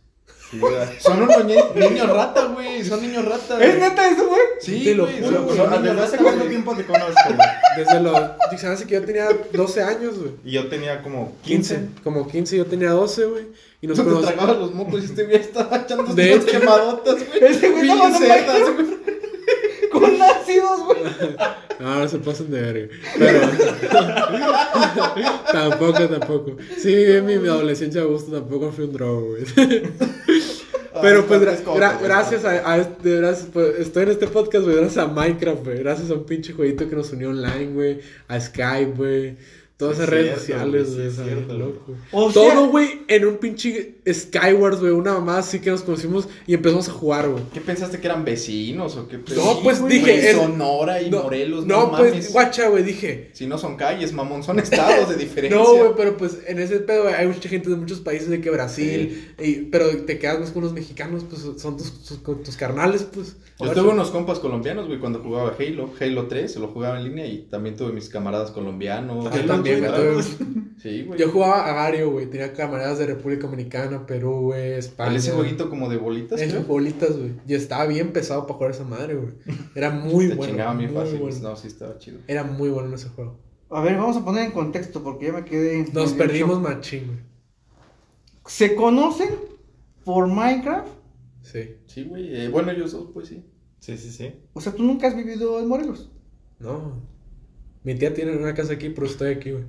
Sí, güey. Son unos ni- niños rata, güey. Son niños rata. ¿Es neta eso, güey? Sí, Te lo güey, juro, son- güey. son ¿Desde niños hace cuánto güey. tiempo te conozco, güey? Desde los... Se hace que yo tenía 12 años, güey. Y yo tenía como 15. 15. Como 15, yo tenía 12, güey. Y nos No te conocimos... tragabas los mocos y este güey estaba echando hecho. quemadotas, güey. Ese güey Bien estaba Con ácidos, güey. No, no se pasen de verga. Pero. tampoco, tampoco. Sí, en mi, adolescencia a gusto tampoco fui un drogo, güey. Pero Ay, pues gra- gra- gracias a, a este, gracias, pues, estoy en este podcast, güey, gracias a Minecraft, güey, gracias a un pinche jueguito que nos unió online, güey, a Skype, güey, todas esas es redes sociales, güey, sí. O sea- Todo, güey, en un pinche Skywars, güey, una mamá así que nos conocimos y empezamos a jugar, güey. ¿Qué pensaste que eran vecinos o qué? No, pues, dije, Sonora y No, Morelos, no, no, pues, mames. guacha, güey, dije, Si no son calles, mamón, son estados de diferencia. No, güey, pero pues en ese pedo güey, hay mucha gente de muchos países de que Brasil, y- pero te quedas pues, con los mexicanos, pues son tus, tus, con tus carnales, pues. Yo tuve unos compas colombianos, güey, cuando jugaba Halo, Halo 3, lo jugaba en línea y también tuve mis camaradas colombianos. Yo Halo, Yo jugaba a Gario, güey, tenía camaradas de República Dominicana, Perú, güey, España. Ese jueguito como de bolitas, creo. bolitas, güey. Y estaba bien pesado para jugar esa madre, güey. Era muy Te bueno. chingaba bien muy fácil. bueno. No, sí estaba chido. Era muy bueno en ese juego. A ver, vamos a poner en contexto porque ya me quedé. Nos perdimos shock. machín, güey. ¿Se conocen por Minecraft? Sí. Sí, güey. eh, bueno, ellos dos, pues sí. Sí, sí, sí. O sea, tú nunca has vivido en Morelos. No. Mi tía tiene una casa aquí, pero estoy aquí, güey.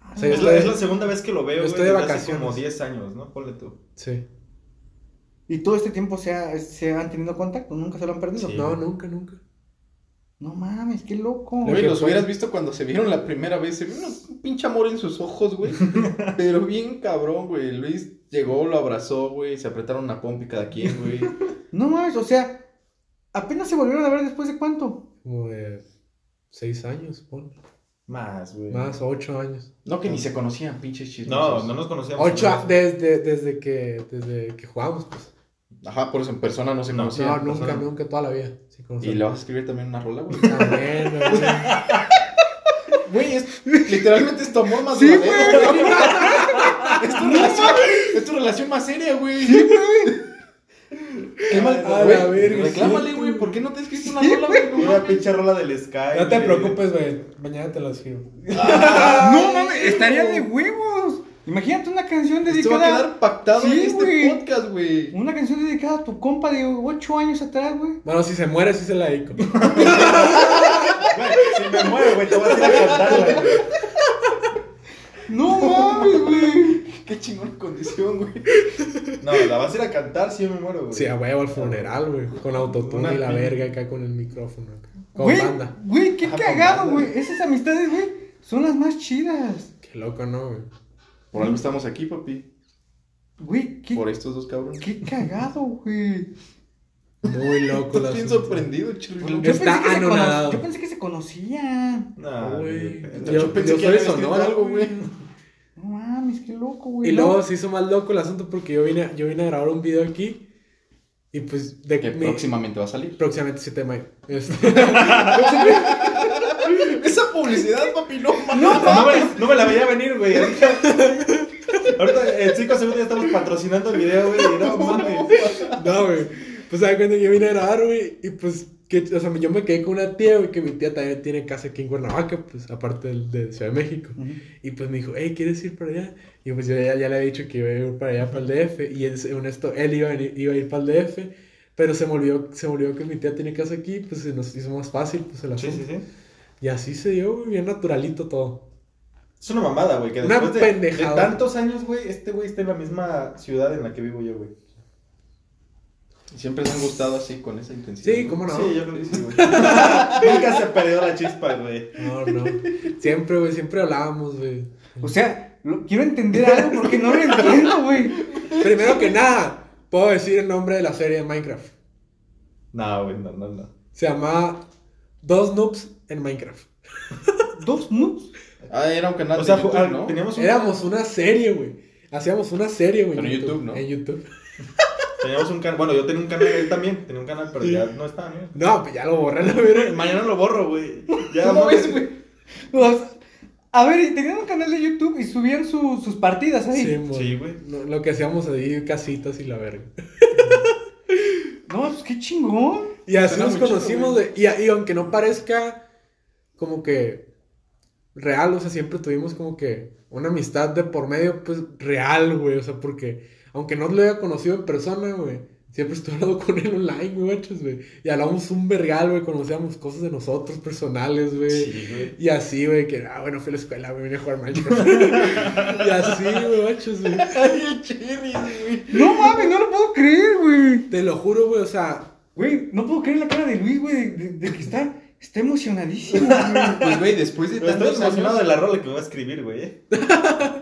Ah, O sea, Es la, es la segunda vez que lo veo, güey. estoy de hace vacaciones. como 10 años, ¿no? Ponle tú. Sí. ¿Y todo este tiempo se, ha- se han tenido contacto? ¿Nunca se lo han perdido? Sí. No, nunca, nunca. No mames, qué loco. Lo Güey, los fue- hubieras visto cuando se vieron la primera vez. Se vio un pinche amor en sus ojos, güey. Pero bien cabrón, güey. Luis llegó, lo abrazó, güey. Se apretaron una pompi cada quien, güey. No mames, o sea, apenas se volvieron a ver después de cuánto. Como de seis años, pon. Más, güey. Más, ocho años. No, que ni se conocían, pinches No, chismosos. no nos conocíamos. Ocho ¿no? a- desde, desde que desde que jugamos, pues. Ajá, por eso en persona no se No, conocían. no, nunca, persona. nunca, toda la vida. Sí, Y le vas a escribir también una rola, güey. También, güey. Güey, es, literalmente es tu amor más Sí, duradero, güey. Es tu, relación, es tu relación más seria, güey. Sí, güey. Qué mal, A güey. la verga, Reclámale, güey. ¿Por qué no te escribiste una rola, güey? No Una pinche rola del Sky. No te preocupes, güey. Mañana te lo escribo. no mames, estaría de huevos. Imagínate una canción Esto va a dedicada. quedar pactado en Sí, este güey. podcast, güey. Una canción dedicada a tu compa de 8 años atrás, güey. Bueno, si se muere, sí se la dedico. Güey, si me muero, güey, te vas a ir a cantarla, güey. No. Qué chingón condición, güey. No, la vas a ir a cantar si yo me muero, güey. Sí, a huevo al funeral, güey. Con autotune y la pin- verga acá con el micrófono. acá. Con Güey, banda. güey, qué Ajá, cagado, banda. güey. Esas amistades, güey, son las más chidas. Qué loco, ¿no, güey? Por algo estamos aquí, papi. Güey, qué, Por estos dos cabrones. qué cagado, güey. Muy loco. Estás bien sorprendido, chirri. Yo Está pensé que se anonadado. Yo pensé que se conocían. No, Güey. Yo- Yo pensé yo que escrito Sonora, algo, güey. Mames, qué loco, güey. Y ¿no? luego se hizo más loco el asunto porque yo vine, yo vine a grabar un video aquí. Y pues, de Que mi- próximamente va a salir. próximamente 7 de mayo. Este, Esa publicidad, papi, no mames. No, no, me, no me la veía venir, güey. Ahorita, en 5 segundos ya estamos patrocinando el video, güey. No mames. no, güey. Pues se da cuenta que yo vine a grabar, güey. Y pues, que, o sea, yo me quedé con una tía, güey, que mi tía también tiene casa aquí en Cuernavaca, pues, aparte del- de, Ciudad de México. Y pues me dijo, hey, ¿quieres ir para allá? Y pues yo ya, ya le había dicho que iba a ir para allá, para el DF. Y él, según esto, él iba a, venir- iba a ir para el DF. Pero se me, olvidó, se me olvidó que mi tía tiene casa aquí, pues se nos hizo más fácil, pues, el Sí, asunto. sí, sí. Y así se dio, güey, bien naturalito todo. Es una mamada, güey. Que Una después de, de tantos años, güey, este güey está en la misma ciudad en la que vivo yo, güey. Siempre les han gustado así, con esa intensidad. Sí, cómo no. Sí, yo sí, güey. Nunca se perdió la chispa, güey. No, no. Siempre, güey, siempre hablábamos, güey. O sea, lo- quiero entender algo porque no lo entiendo, güey. Primero que nada, puedo decir el nombre de la serie de Minecraft. No, güey, no, no, no. Se llama Dos Noobs en Minecraft. Dos noobs. Ah, era un canal O sea, de YouTube, ah, ¿no? teníamos un, Éramos una serie, güey. Hacíamos una serie, güey. Pero en YouTube, ¿no? En YouTube. Teníamos un canal. Bueno, yo tenía un canal, él también tenía un canal, pero ya no está, ¿no? No, pues ya lo borré, la verdad. Mañana lo borro, güey. Ya ¿Cómo ves, güey? O sea, a ver, y tenían un canal de YouTube y subían su- sus partidas ahí. Sí, mo- Sí, güey. no, Lo que hacíamos ahí, casitas y la verga. No, pues qué chingón. Y así Suena nos chido, conocimos, güey. de, y, y aunque no parezca como que real, o sea, siempre tuvimos como que una amistad de por medio, pues real, güey, o sea, porque aunque no lo haya conocido en persona, güey, siempre estoy hablando con él online, güey, güey, y hablamos un vergal, güey, conocíamos cosas de nosotros personales, güey. Sí, güey. Y así, güey, que, ah, bueno, fui a la escuela, güey, vine a jugar Minecraft. y así, güey, machos, güey. No mames, no lo puedo creer, güey. Te lo juro, güey, o sea, Güey, no puedo creer la cara de Luis, güey, de, de- de que está, está emocionadísimo, güey. Pues, güey, después de tantos emocionado de años... la rola que voy a escribir, güey.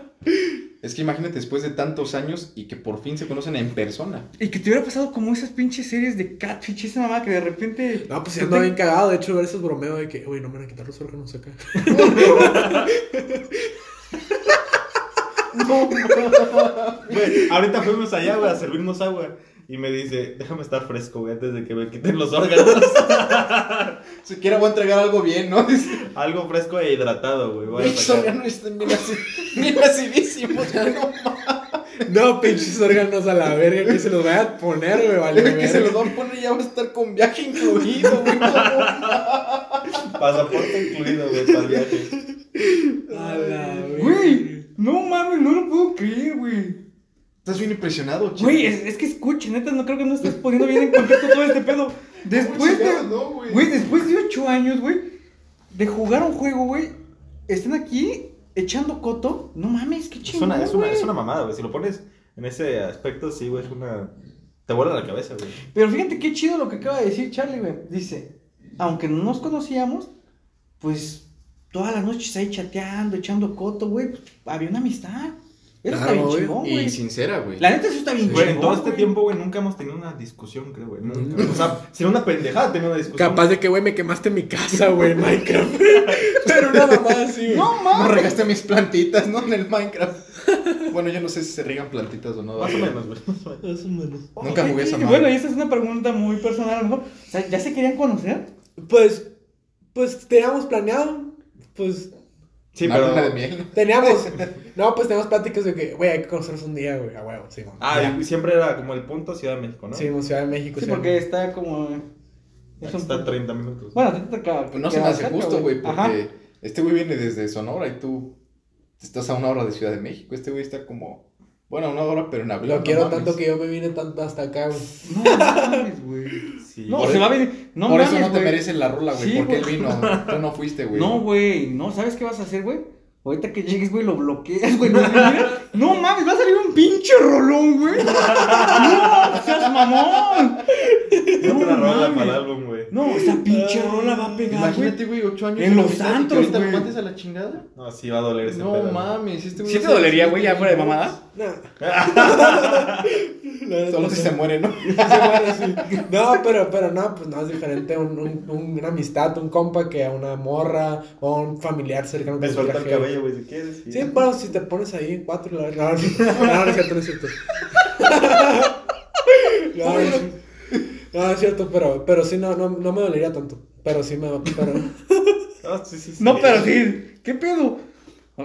Es que imagínate después de tantos años y que por fin se conocen en persona. Y que te hubiera pasado como esas pinches series de Catfish, esa mamá que de repente. no, pues ya te- bien cagado, de hecho, ver esos bromeos de que, güey, no me van a quitar los órganos acá. Güey, ahorita fuimos allá, güey, a servirnos agua. Y me dice, déjame estar fresco, güey, antes de que me quiten los órganos. Siquiera voy a entregar algo bien, ¿no? Dice, Algo fresco e hidratado, güey. voy pinches sacar". órganos están bien, aci- bien acidísimos. ya no pinches órganos a la verga, que se los vaya a poner, güey, vale. que se los van a poner y ya va a estar con viaje incluido, güey. No, Pasaporte incluido, güey, para el viaje. A la verga. Güey, no mames, no lo puedo creer, güey. Estás bien impresionado, chico. Güey, es, es que escuche, neta, no creo que no estés poniendo bien en contexto todo este pedo. Después de. No, güey. Güey, después de ocho años, güey, de jugar un juego, güey, están aquí echando coto. No mames, qué Es chingón. una, es, una, güey. es una mamada, güey. Si lo pones en ese aspecto, sí, güey, es una... Te vuela la cabeza, güey. Pero fíjate qué chido lo que acaba de decir Charlie, güey. Dice, aunque no nos conocíamos, pues todas las noches ahí chateando, echando coto, güey, pues, había una amistad. Eso está Claro, bien güey. chingón, Y sincera, güey. La neta eso está bien Güey, en todo este güey. tiempo, güey, nunca hemos tenido una discusión, creo, güey. Nunca. O sea, sería una pendejada tener una discusión. Capaz de que, güey, me quemaste mi casa, güey, en Minecraft. Pero una mamada así, güey. No No mames. regaste mis plantitas, ¿no? En el Minecraft. Bueno, yo no sé si se riegan plantitas o no. Más o güey. menos, güey. más o menos. Más. Nunca jugué esa Y madre. bueno, y esta es una pregunta muy personal, a lo mejor. O sea, ¿ya se querían conocer? Pues, pues teníamos planeado, pues Sí, Una pero... luna de miel. teníamos, no, pues teníamos pláticas de que, güey, hay que conocernos un día, güey, a huevo, sí, mamá. Ah, y siempre era como el punto Ciudad de México, ¿no? Sí, Ciudad de México. Sí, Ciudad porque México. está como... es un- Está a 30 minutos. Bueno, te acaba- Pues no se me hace cerca, justo, güey, porque Ajá. este güey viene desde Sonora y tú estás a una hora de Ciudad de México. Este güey está como, bueno, a una hora, pero en avión. Lo no quiero mames. tanto que yo me vine tanto hasta acá, güey. No mames, güey. Sí. No, se va a venir. No Por mames, eso no te güey. mereces la rola, güey, Sí, porque él güey. vino. Tú no fuiste, güey. No, güey, no, ¿sabes qué vas a hacer, güey? Ahorita que llegues, güey, lo bloqueas, güey. No, mames, va a salir un pinche rolón, güey. No, seas mamón. No te la rola mames. para el álbum, güey. No, esa pinche rola va a pegar, güey. Imagínate, güey, ocho años. En Los ahorita, Santos, ahorita güey. lo mates a la chingada. No, sí va a doler ese No pedo. mames, este güey. ¿Sí te dolería, güey, ya fuera de mamada? No. Solo si se muere, ¿no? No, pero, pero no, pues no es diferente un, un- un- una amistad, un compa que a una morra o a un familiar cercano que suelta el. Güey, si quieres. Sí, pero si te pones ahí en cuatro, la verdad. No, no, no es cierto, no es cierto. No, no, no, es cierto, pero, pero sí, no, no, no me dolería tanto. Pero sí me. Pero, Ah, sí, sí, sí. No, pero sí, ¿qué pedo?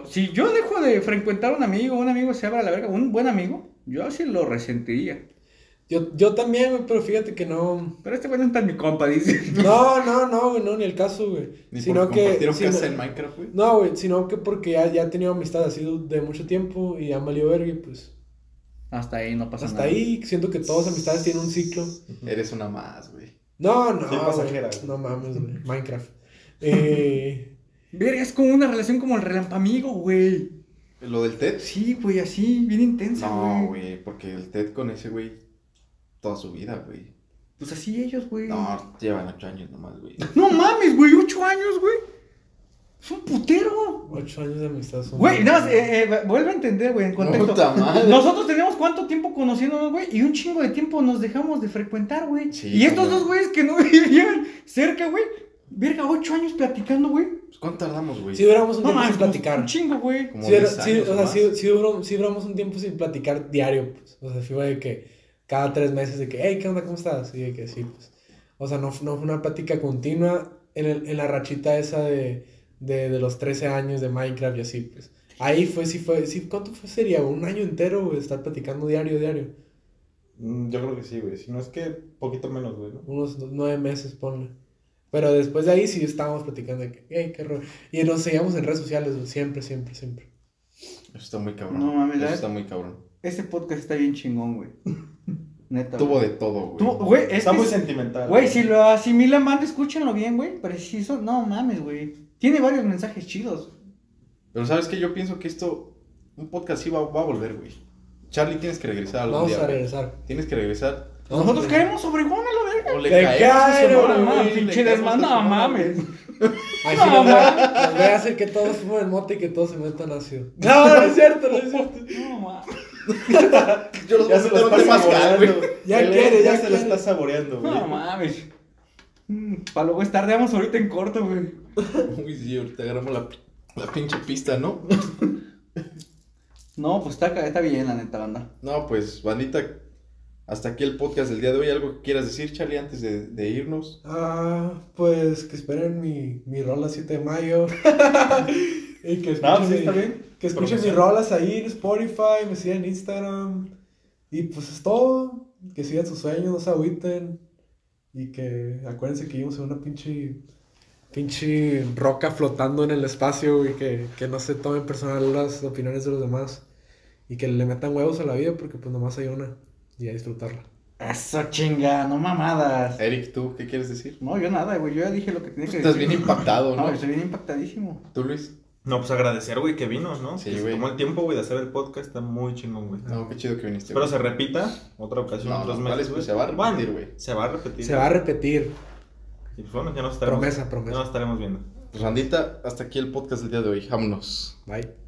Si yo dejo de frecuentar a un amigo, un amigo se abra la verga, un buen amigo, yo sí lo resentiría. Yo, yo también, güey, pero fíjate que no. Pero este güey no está en mi compa, dice. No, no, no, güey, no, ni el caso, güey. Ni Sino que. compartieron sino- casa en Minecraft, güey. No, güey, sino que porque ya, ya he tenido amistad así de mucho tiempo y han valido verga y pues. Hasta ahí no pasa Hasta nada. ahí siento que todas las amistades tienen un ciclo. Eres una más, güey. No, no, güey, pasajera, güey. no mames, güey. Minecraft. Eh, Verga, es como una relación como el relampamigo, güey. ¿Lo del TED? Sí, güey, así, bien intensa, No, güey. güey, porque el TED con ese güey toda su vida, güey. Pues así ellos, güey. No, No, llevan ocho años nomás, güey. mames, güey, ocho años, güey. Es un putero. Ocho años de amistad son. Güey, nada más, eh, eh, vuelve a entender, güey, en contexto. Puta madre. Nosotros tenemos cuánto tiempo conociéndonos, güey, y un chingo de tiempo nos dejamos de frecuentar, güey. Sí, y estos como- dos güeyes que no vivían cerca, güey, verga, ocho años platicando, güey. Pues, ¿Cuánto tardamos, güey? Sí duramos un No tiempo sin platicar. Un chingo, güey. Como Sí, era- 10 sí, años o o sea, sí, sí duró- sí duramos un tiempo sin platicar diario, pues. O sea, fue de que cada tres meses de que, hey, ¿qué onda? ¿Cómo estás? Y de que sí, pues. O sea, no, no fue una plática continua en, el- en la rachita esa de, de, de los 13 años de Minecraft y así, pues. Ahí fue, sí fue, sí, ¿cuánto fue? Sería un año entero, güey, estar platicando diario, diario. Mm, Yo creo que sí, güey. Si no es que poquito menos, güey, ¿no? Unos nueve meses, ponle. Pero después de ahí sí estábamos platicando de que, hey, qué rollo. Y nos seguíamos en redes sociales, güey, siempre, siempre, siempre. Eso está muy cabrón. No mames, Eso está muy cabrón. Este podcast está bien chingón, güey. Neta. Tuvo güey. de todo, güey. Tuvo- Güey, es Está que muy es- sentimental. Güey, si lo asimilan mal, escúchenlo bien, güey. Preciso. No mames, güey. Tiene varios mensajes chidos. Pero ¿sabes qué? Yo pienso que esto, un podcast sí va, va a volver, güey. Charlie, tienes que regresar algún Vamos día, a güey. regresar. Tienes que regresar. Nosotros caemos sobre a la verga. O le Le caemos a cae, Sonora, no, No, güey, pinche a desmán, no mames. Los voy, a, voy a hacer que todos fumen mote y que todos se metan ácido. No, no es cierto, no es cierto. No mames. Yo los Ya voy se a lo meter está más caro, güey. saboreando. Ya quiere, ya se lo quiere. está saboreando, güey. No mames. Mm, Para luego estar, tardeamos ahorita en corto, güey. Uy, sí, ahorita agarramos la, la pinche pista, ¿no? No, pues está, está bien, la neta, banda. No, pues, bandita, hasta aquí el podcast del día de hoy. ¿Algo que quieras decir, Charlie, antes de, de irnos? Ah, pues que esperen mi, mi rola 7 de mayo. y que No, escuchen, pues sí, está bien. que escuchen mis rolas ahí en Spotify, me sigan en Instagram. Y pues es todo. Que sigan sus sueños, no se agüiten. Y que acuérdense que vivimos en una pinche. Pinche roca flotando en el espacio y que, que no se tomen personal las opiniones de los demás. Y que le metan huevos a la vida porque pues nomás hay una. Y a disfrutarla. Eso chinga, no mamadas. Eric, ¿tú qué quieres decir? No, yo nada, güey. Yo ya dije lo que tenía que Estás decir. bien impactado, No, ¿no? estoy bien impactadísimo. ¿Tú, Luis? No, pues agradecer, güey, que vino, ¿no? Sí, que se güey. tomó el tiempo, güey, de hacer el podcast. Está muy chingón, güey. No, qué chido que viniste. Güey. se repita otra ocasión, No, otros no, meses. pues, güey. se va a repetir, güey. Se va a repetir. Se va a repetir. Y pues bueno, ya nos estaremos, Promesa, ya promesa. nos estaremos viendo. Pues, bandita, hasta aquí el podcast del día de hoy. Vámonos. Bye.